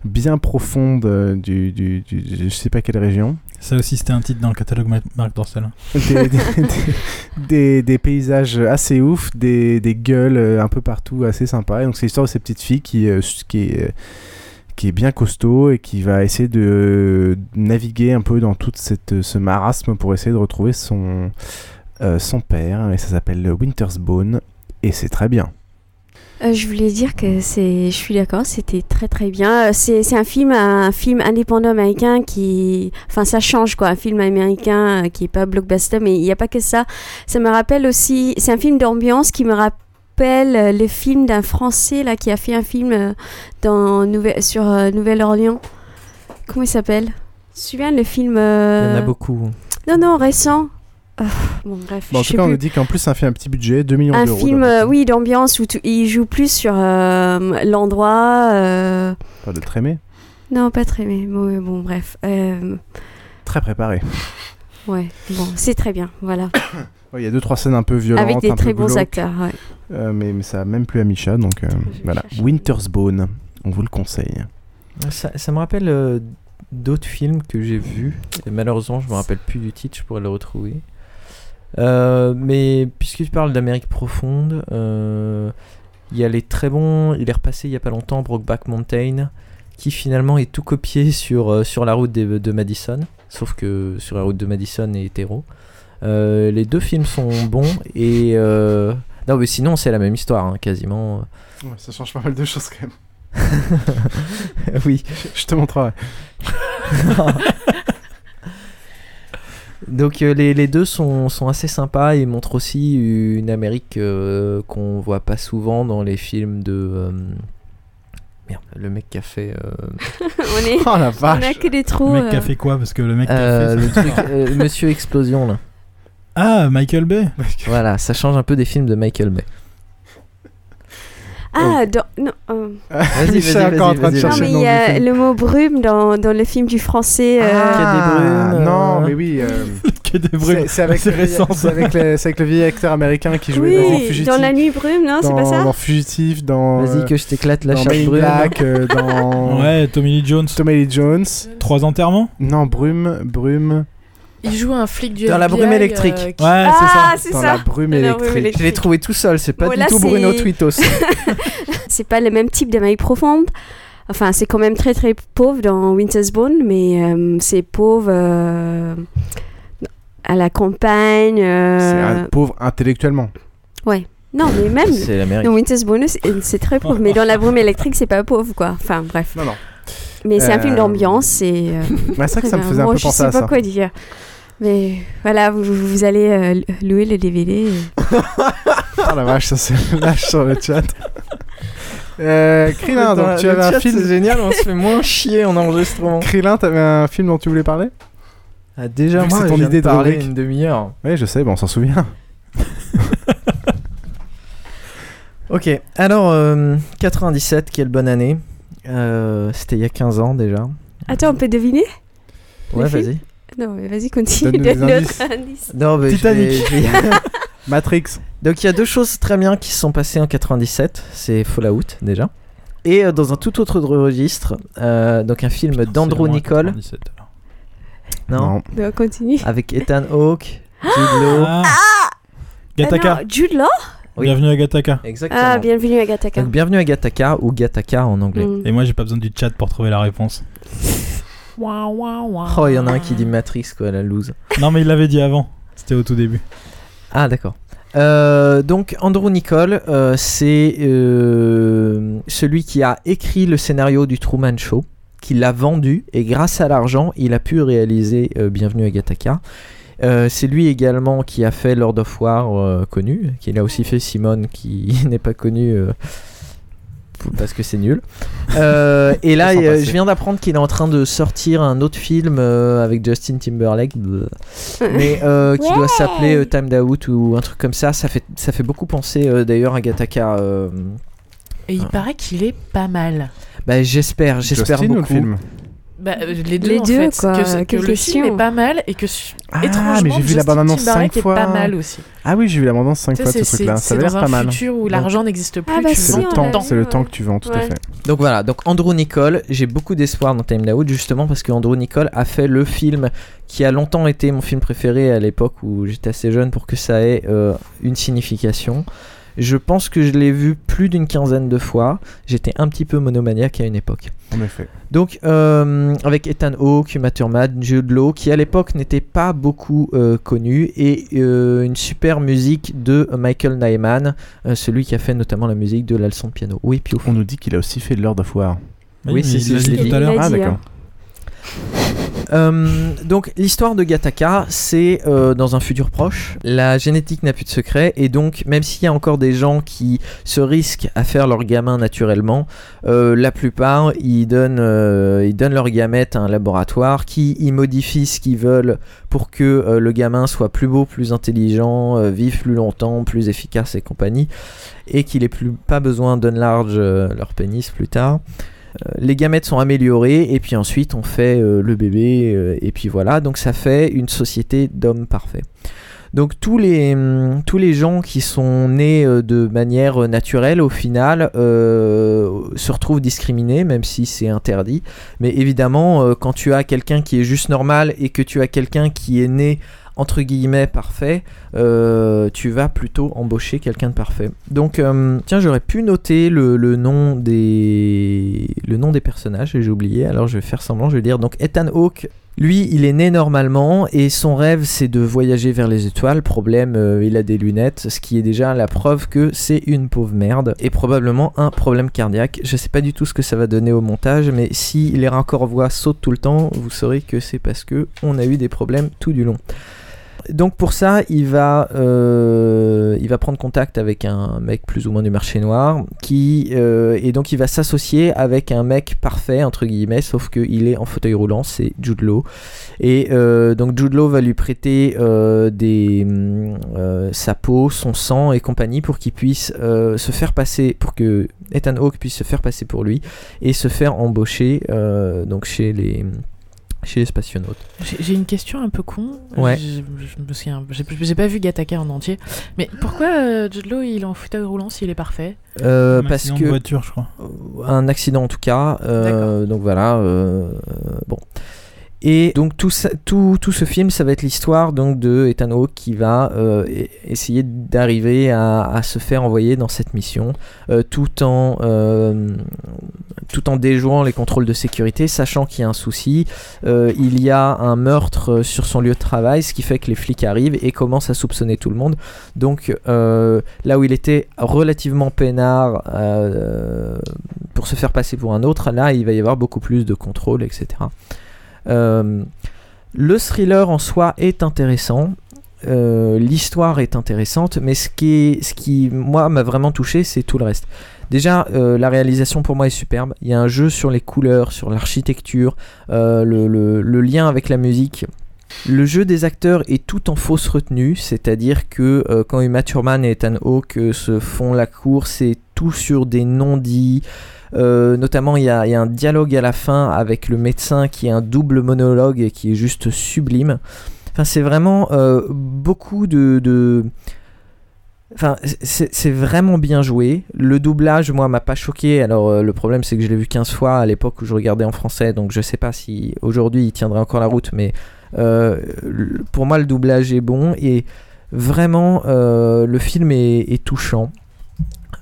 bien profondes, du, du, du- du- je sais pas quelle région. Ça aussi, c'était un titre dans le catalogue Ma- Marc Dorcel. Des, des, paysages assez ouf, des, gueules euh, un peu partout assez sympas. Et donc c'est l'histoire de cette petite fille qui, euh, qui est... euh, qui est bien costaud et qui va essayer de naviguer un peu dans tout cette, ce marasme pour essayer de retrouver son, son père. Et ça s'appelle Winter's Bone. Et c'est très bien. Euh, je voulais dire que c'est, je suis d'accord, c'était très très bien. Euh, C'est, c'est un film, un film indépendant américain qui, enfin ça change quoi, un film américain euh, qui est pas blockbuster, mais il n'y a pas que ça. Ça me rappelle aussi, c'est un film d'ambiance qui me rappelle le film d'un Français là qui a fait un film dans Nouvelle, sur euh, Nouvelle-Orléans. Comment il s'appelle? Tu te souviens le film Il y en a beaucoup. Non non récent. Ah, bon bref. Bon, en je tout sais cas, on plus nous dit qu'en plus, ça fait un petit budget, 2 millions un d'euros. film, donc, euh, oui, d'ambiance où tu- il joue plus sur euh, l'endroit. euh, Pas de trémé. Non, pas très, mais bon, bon, bref. euh, Très préparé. Ouais, bon, c'est très bien, voilà. (coughs) Ouais, Il y a deux trois scènes un peu violentes. Avec des un peu très bons acteurs, ouais. Euh, mais, mais ça a même plu à Micha, donc euh, voilà. Winter's Bone, on vous le conseille. Ça, ça me rappelle euh, d'autres films que j'ai vus. Et malheureusement, je me rappelle plus du titre, je pourrais le retrouver. Euh, mais puisque tu parles d'Amérique profonde, euh, il y a les très bons. Il est repassé il y a pas longtemps, Brokeback Mountain, qui finalement est tout copié sur, euh, sur la route de Madison. Sauf que sur la route de Madison est hétéro. Euh, les deux films sont bons et. non, mais sinon, c'est la même histoire, hein, quasiment. Ouais, ça change pas mal de choses quand même. (laughs) oui. Je te montrerai. (laughs) (laughs) Donc euh, les, les deux sont, sont assez sympas et montrent aussi une Amérique euh, qu'on voit pas souvent dans les films de... euh, Merde, le mec qui a fait... euh, (laughs) on est, (laughs) Oh la on a que des trous. Le mec qui a fait quoi Parce que le mec qui a euh, fait le ça- truc, (laughs) euh, Monsieur Explosion là. Ah, Michael Bay Voilà, ça change un peu des films de Michael Bay. Ah, dans, non, euh, Vas-y, vas-y, est encore en vas-y, train de vas-y. non, chercher mais il y a le mot brume dans, dans le film du français. euh, Quai des Brumes, euh, non, mais oui. euh, (laughs) Quai des Brumes. c'est avec, le- avec, le- avec le vieil acteur américain qui jouait dans oui, Fugitif. dans la nuit brume, non, c'est dans, pas ça dans Fugitif, dans. Vas-y que je t'éclate la dans chatte. Black, euh, dans. Ouais, Tommy Lee Jones. Tommy Lee Jones. Trois enterrements? Non, Brume, Brume. Il joue un flic du Dans la brume électrique. euh, qui- Ouais, Ah, c'est Dans ça. la brume Dans la électrique. brume Je l'ai trouvé tout seul, c'est pas Bon, du là, tout Bruno Twitos. (laughs) c'est pas le même type d'Amérique profonde. Enfin, c'est quand même très très pauvre dans Winter's Bone, mais euh, c'est pauvre euh, à la campagne. euh, C'est un pauvre intellectuellement. Ouais. Non, mais même (laughs) C'est l'Amérique. dans Winter's Bone, c'est très pauvre. mais dans la brume électrique, c'est pas pauvre, quoi. Enfin, bref. Non, non. Mais c'est un film Euh, d'ambiance. C'est euh, c'est vrai que ça me faisait un peu penser Je à sais pas ça. quoi dire. Mais voilà, vous, vous allez euh, louer le DVD. et- Oh la vache, ça se lâche sur le chat. Euh, Krillin, donc tu avais un film. C'est génial, on se fait moins chier en enregistrement. Krillin, t'avais un film dont tu voulais parler? Ah, déjà, moi, c'est ton idée de parler une demi-heure. Oui, je sais, bon, on s'en souvient. (laughs) Ok, alors euh, 97, quelle bonne année. Euh, C'était il y a 15 ans déjà. Attends, on peut deviner? Ouais, vas-y. Non, mais vas-y, continue. Donne-nous des Donne indices. d'autres indices. Non, mais je Titanic. vais- je vais- (laughs) Matrix. Donc il y a deux choses très bien qui se sont passées en 97, c'est Fallout déjà. Et euh, dans un tout autre registre, euh, donc un film d'Andrew Nicole. Non? Non, continue. Avec Ethan Hawke, Jude Law. Ah, Ah Gataka. non, Jude Law? Oui. Bienvenue à Gataka. Exactement. Ah, bienvenue à Gataka. Donc bienvenue à Gataka ou Gataka en anglais. Mm. Et moi, j'ai pas besoin du chat pour trouver la réponse. Ouah, ouah, ouah. Oh, il y en a un qui dit Matrix quoi, la loose. Non, mais il l'avait dit avant. C'était au tout début. Ah d'accord. Euh, donc Andrew Nicole, euh, c'est euh, celui qui a écrit le scénario du Truman Show, qui l'a vendu et grâce à l'argent, il a pu réaliser euh, Bienvenue à Gattaca. Euh, c'est lui également qui a fait Lord of War euh, connu, qui a aussi fait Simone qui (laughs) n'est pas connu euh, parce que c'est nul. Euh, et là, (laughs) euh, je viens d'apprendre qu'il est en train de sortir un autre film euh, avec Justin Timberlake, bleh. (laughs) mais euh, qui doit s'appeler euh, Time Out ou un truc comme ça. Ça fait, ça fait beaucoup penser euh, d'ailleurs à Gataka. euh, Et il paraît qu'il est pas mal. bah, j'espère, j'espère Justin ou beaucoup. le film Bah, euh, les deux, Les en deux, fait. quoi. Que, le film est pas mal et que Ah, étrangement mais j'ai vu la bande-annonce Timberlake cinq fois. est pas mal aussi. Ah oui, j'ai vu la bande-annonce 5 Tu sais, fois de c'est ce truc-là. c'est- Ça c'est a l'air pas un mal. futur où l'argent n'existe plus. Ah, bah C'est le temps, c'est le temps que tu vends, tout à Ouais. fait. Donc voilà, donc Andrew Nicole, j'ai beaucoup d'espoir dans Time Out justement parce que Andrew Nicole a fait le film qui a longtemps été mon film préféré à l'époque où j'étais assez jeune pour que ça ait euh, une signification. Je pense que je l'ai vu plus d'une quinzaine de fois. J'étais un petit peu monomaniaque à une époque. En effet. Donc, euh, avec Ethan Hawke, Uma Thurman, Jude Law, qui à l'époque n'était pas beaucoup euh, connu, et euh, une super musique de Michael Nyman, euh, celui qui a fait notamment la musique de la leçon de piano. Oui, Pio. On nous dit qu'il a aussi fait Lord of War. Oui, c'est ce que je l'ai dit. Ah, d'accord. Euh, donc l'histoire de Gataka, c'est euh, dans un futur proche. La génétique n'a plus de secret et donc même s'il y a encore des gens qui se risquent à faire leur gamin naturellement, euh, la plupart ils donnent, ils donnent leur gamète à un laboratoire qui y modifie ce qu'ils veulent pour que le gamin soit plus beau, plus intelligent, vive plus longtemps, plus efficace et compagnie, et qu'il ait plus pas besoin d'enlarge euh, leur pénis plus tard. Euh, les gamètes sont améliorées et puis ensuite on fait euh, le bébé euh, et puis voilà donc ça fait une société d'hommes parfaits. Donc tous les, hum, tous les gens qui sont nés de manière naturelle au final se retrouvent discriminés même si c'est interdit. Mais évidemment quand tu as quelqu'un qui est juste normal et que tu as quelqu'un qui est né entre guillemets parfait, euh, tu vas plutôt embaucher quelqu'un de parfait. Donc, euh, tiens, j'aurais pu noter le, nom des personnages et j'ai oublié. Alors, je vais faire semblant. Je vais dire donc Ethan Hawke. Lui, il est né normalement et son rêve c'est de voyager vers les étoiles. Problème, euh, il a des lunettes, ce qui est déjà la preuve que c'est une pauvre merde et probablement un problème cardiaque. Je sais pas du tout ce que ça va donner au montage, mais si les raccords voix sautent tout le temps, vous saurez que c'est parce que on a eu des problèmes tout du long. Donc pour ça, il va, euh, il va prendre contact avec un mec plus ou moins du marché noir, qui euh, et donc il va s'associer avec un mec parfait entre guillemets, sauf qu'il est en fauteuil roulant, c'est Jude Law. Et euh, donc Jude Law va lui prêter des euh, sa peau, son sang et compagnie pour qu'il puisse se faire passer, pour que Ethan Hawke puisse se faire passer pour lui et se faire embaucher donc chez les chez les spationautes. J'ai une question un peu con. Ouais. Je, je me souviens, j'ai pas vu Gataka en entier. Mais pourquoi euh, Law il est en fauteuil roulant s'il est parfait? Euh, Un parce accident que de voiture, je crois. un accident en tout cas. euh, donc voilà. euh, euh, bon. Et donc tout, tout, tout ce film, ça va être l'histoire donc de Ethan qui va euh, e- essayer d'arriver à, se faire envoyer dans cette mission, euh, tout en euh, tout en déjouant les contrôles de sécurité, sachant qu'il y a un souci. Il y a un meurtre sur son lieu de travail, ce qui fait que les flics arrivent et commencent à soupçonner tout le monde. Donc là où il était relativement peinard pour se faire passer pour un autre, là il va y avoir beaucoup plus de contrôle, etc. Euh, le thriller en soi est intéressant. Euh, L'histoire est intéressante, mais ce qui, ce qui moi m'a vraiment touché, c'est tout le reste. Déjà, euh, la réalisation pour moi est superbe. Il y a un jeu sur les couleurs, sur l'architecture, le, lien avec la musique. Le jeu des acteurs est tout en fausse retenue, c'est-à-dire que quand Uma Thurman et Ethan Hawke se font la course, c'est tout sur des non-dits. Euh, notamment, il y, a un dialogue à la fin avec le médecin qui est un double monologue et qui est juste sublime. Enfin, c'est vraiment euh, beaucoup de. Enfin, c'est vraiment bien joué. Le doublage, moi, m'a pas choqué. Alors, euh, le problème, c'est que je l'ai vu 15 fois à l'époque où je regardais en français, donc je sais pas si aujourd'hui il tiendrait encore la route, mais pour moi, le doublage est bon et vraiment, le film est touchant.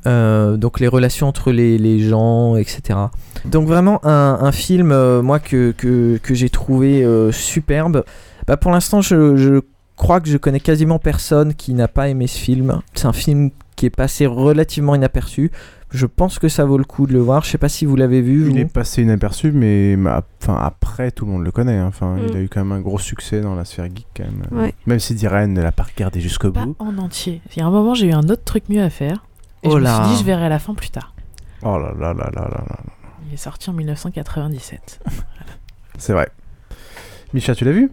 Euh, donc les relations entre les, les gens, etc. Donc vraiment un, un film, euh, moi, que, que, que j'ai trouvé euh, superbe. Bah, pour l'instant, je, je crois que je connais quasiment personne qui n'a pas aimé ce film. C'est un film qui est passé relativement inaperçu. Je pense que ça vaut le coup de le voir. Je sais pas si vous l'avez vu. Il vous. est passé inaperçu, mais ma- enfin, après, tout le monde le connaît. hein. Enfin, Il Mm. a eu quand même un gros succès dans la sphère geek, quand même. Ouais. Même si Diren ne l'a pas regardé jusqu'au Pas bout. en entier. Il y a un moment, j'ai eu un autre truc mieux à faire. Et Oh je me là. suis dit, je verrai à la fin plus tard. Oh là là là là là là. Il est sorti en 1997. C'est vrai. Micha, tu l'as vu?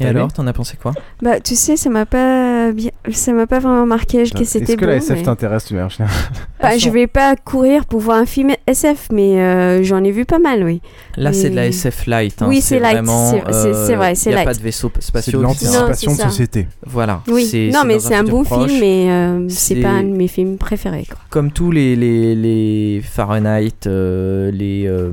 Et alors, t'en as pensé quoi? Bah, tu sais, ça m'a pas bien, ça m'a pas vraiment marqué que c'était Est-ce que bon. la SF mais- t'intéresse, tu en général? Bah, je vais pas courir pour voir un film SF, mais euh, j'en ai vu pas mal, oui. Là, c'est de la SF light. hein. Oui, c'est light, c'est- vrai, c'est Il n'y a light. pas de vaisseau spatiaux. C'est de l'anticipation de société. Voilà. Oui, non, mais c'est un bon proche. film, mais euh, c'est pas un de mes films préférés, quoi. Comme tous les, les, les Fahrenheit, euh, les euh,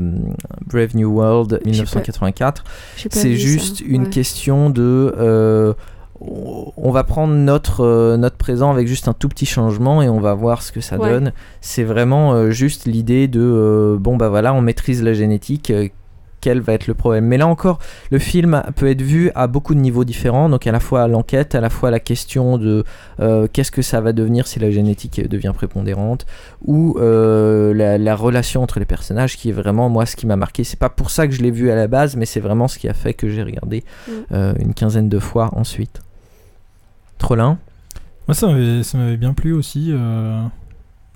Brave New World J'ai pas- 1984, j'ai pas c'est juste une question de. euh, on va prendre notre, euh, notre présent avec juste un tout petit changement et on va voir ce que ça Ouais. donne. C'est vraiment euh, juste l'idée de euh, bon bah voilà, on maîtrise la génétique. Quel va être le problème Mais là encore, le film peut être vu à beaucoup de niveaux différents, donc à la fois l'enquête, à la fois la question de euh, qu'est-ce que ça va devenir si la génétique devient prépondérante, ou euh, la, la relation entre les personnages qui est vraiment moi ce qui m'a marqué. C'est pas pour ça que je l'ai vu à la base, mais c'est vraiment ce qui a fait que j'ai regardé Mm. euh, une quinzaine de fois ensuite. Trollin? Moi, ça m'avait, bien plu aussi. euh,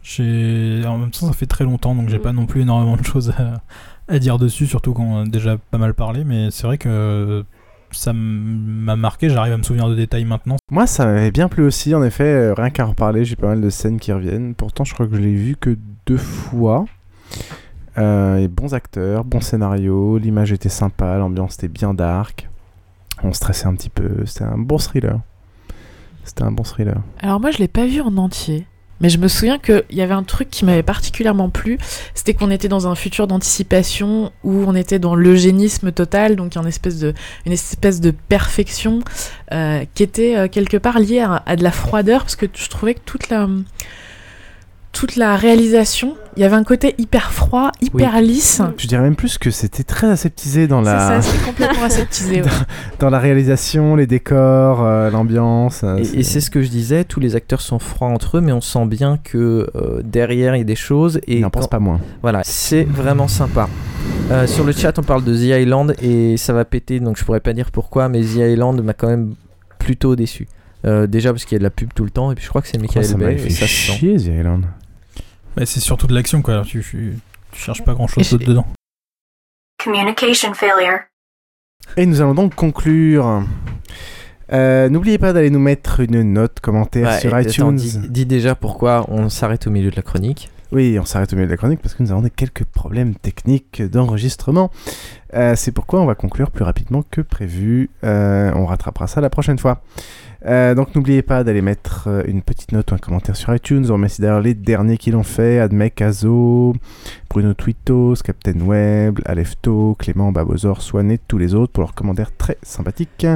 j'ai... En même temps, ça fait très longtemps, donc j'ai pas non plus énormément de choses à, à dire dessus, surtout qu'on a déjà pas mal parlé, mais c'est vrai que ça m- m'a marqué, j'arrive à me souvenir de détails maintenant. Moi, ça m'avait bien plu aussi, en effet, euh, rien qu'à en reparler, j'ai pas mal de scènes qui reviennent. Pourtant, je crois que je l'ai vu que deux fois. Euh, et bons acteurs, bon scénario, l'image était sympa, l'ambiance était bien dark. On stressait un petit peu, c'était un bon thriller. C'était un bon thriller. Alors moi je l'ai pas vu en entier, mais je me souviens qu'il y avait un truc qui m'avait particulièrement plu, c'était qu'on était dans un futur d'anticipation où on était dans l'eugénisme total, donc une espèce de, une espèce de perfection euh, qui était euh, quelque part liée à, à de la froideur, parce que je trouvais que toute la, toute la réalisation, il y avait un côté hyper froid, hyper Oui. lisse. Je dirais même plus que c'était très aseptisé dans la. C'est ça, complètement aseptisé, (laughs) ouais. dans, dans la réalisation, les décors, euh, l'ambiance. euh, Et, et c'est ce que je disais, tous les acteurs sont froids entre eux, mais on sent bien que euh, derrière il y a des choses. Et n'en pense pas moins. Voilà, c'est vraiment sympa. Euh, sur le chat, on parle de The Island et ça va péter, donc je pourrais pas dire pourquoi, mais The Island m'a quand même plutôt déçu. Euh, déjà parce qu'il y a de la pub tout le temps, et puis je crois que c'est Michael ça Bay. et fait ça se sent. chier, The Island. Mais c'est surtout de l'action, quoi. Tu, tu, tu cherches pas grand chose Et- d'autre dedans. Communication failure. Et nous allons donc conclure. Euh, N'oubliez pas d'aller nous mettre une note, commentaire Ouais, sur et iTunes. attends, dis, dis déjà pourquoi on s'arrête au milieu de la chronique. Oui, on s'arrête au milieu de la chronique parce que nous avons des quelques problèmes techniques d'enregistrement. Euh, C'est pourquoi on va conclure plus rapidement que prévu. Euh, on rattrapera ça la prochaine fois. Euh, donc n'oubliez pas d'aller mettre euh, une petite note ou un commentaire sur iTunes. On remercie d'ailleurs les derniers qui l'ont fait. Admec, Azo, Bruno Twitos, Captain Web, Alefto, Clément, Babozor, Swan et tous les autres pour leurs commentaires très sympathiques.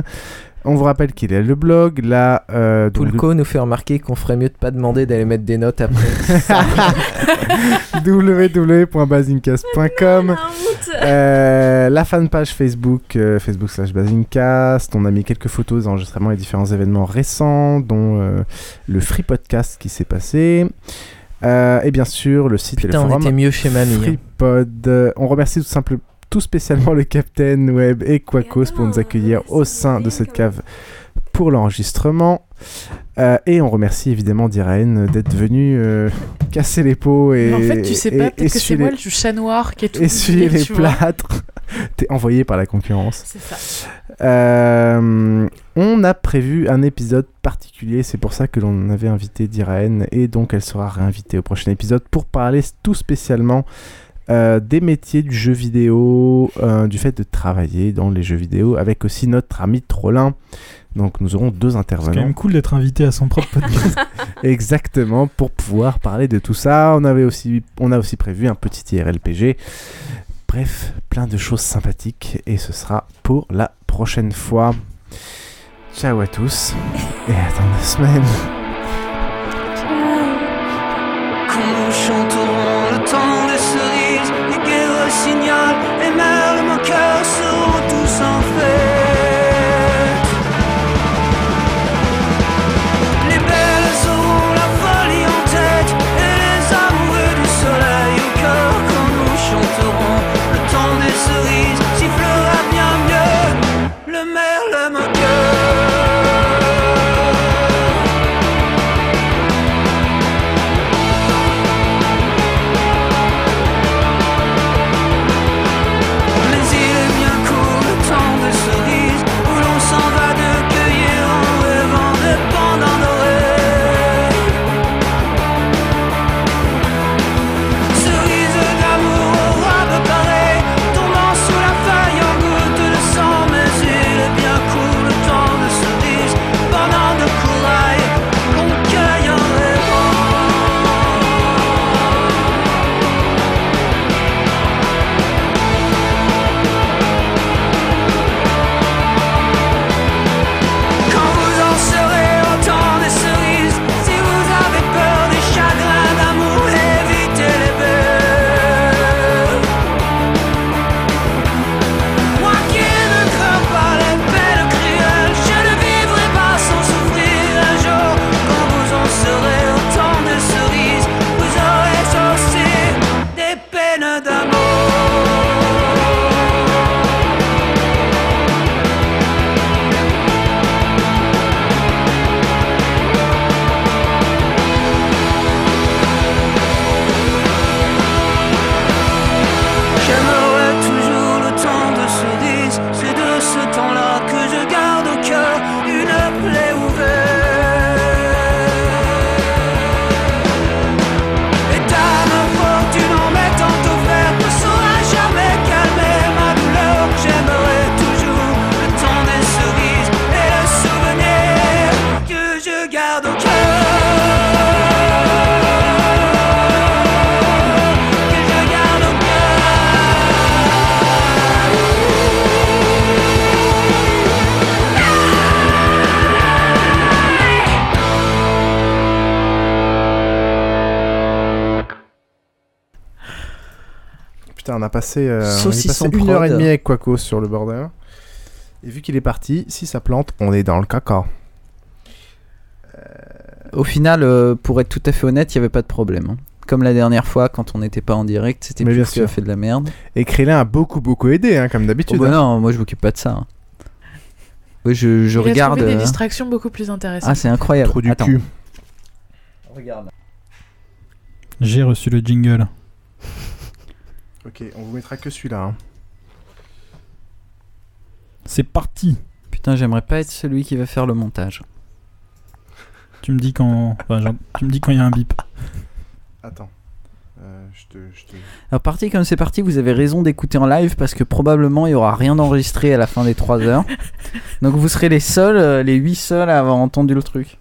On vous rappelle qu'il y a le blog, là... Euh, Poulco nous fait remarquer qu'on ferait mieux de pas demander d'aller mettre des notes après. (laughs) (laughs) (laughs) www.basincast.com euh, La fanpage Facebook, euh, Facebook slash Basincast. On a mis quelques photos d'enregistrements et différents événements récents, dont euh, le Free Podcast qui s'est passé. Euh, et bien sûr, le site et Putain, le on forum. était mieux chez Mamie, hein. FreePod. Euh, On remercie tout simplement tout spécialement le Captain Web et Quacos pour nous accueillir au sein de cette cave pour l'enregistrement. Euh, et on remercie évidemment Diraen d'être venu euh, casser les pots et. Mais en fait, tu sais pas, peut-être que c'est moi le chat noir qui est tout essuyer les tu plâtres. (laughs) T'es envoyé par la concurrence. C'est ça. Euh, on a prévu un épisode particulier, c'est pour ça que l'on avait invité Diraen et donc elle sera réinvitée au prochain épisode pour parler tout spécialement euh, des métiers du jeu vidéo, euh, du fait de travailler dans les jeux vidéo avec aussi notre ami Trollin. Donc nous aurons deux C'est quand intervenants. même cool d'être invité à son propre podcast. (laughs) (laughs) Exactement, pour pouvoir parler de tout ça. On, avait aussi, on a aussi prévu un petit IRLPG. Bref, plein de choses sympathiques et ce sera pour la prochaine fois. Ciao à tous et à dans deux semaines. Temps des passé, euh, on a passé une heure et demie avec Quaco sur le border. Et vu qu'il est parti, si ça plante, on est dans le caca. Au final, euh, pour être tout à fait honnête, il n'y avait pas de problème. hein. Comme la dernière fois, quand on n'était pas en direct, c'était plus bien qui a sûr. fait de la merde. Et Krillin a beaucoup, beaucoup aidé, hein, comme d'habitude. Oh bah hein. non, moi je m'occupe pas de ça. hein. Ouais, je, je Il a regarde. trouvé des euh, distractions beaucoup plus intéressantes. Ah, c'est incroyable. Trou du Attends. cul. Regarde. J'ai reçu le jingle. Ok, on vous mettra que celui-là. hein. C'est parti. Putain, j'aimerais pas être celui qui va faire le montage. Tu me dis quand. enfin, genre, tu me dis quand il y a un bip. Attends. Euh, je te, je te- Alors, parti comme c'est parti, vous avez raison d'écouter en live parce que probablement il y aura rien d'enregistré à la fin des 3 heures. (laughs) Donc vous serez les seuls, euh, les 8 seuls à avoir entendu le truc.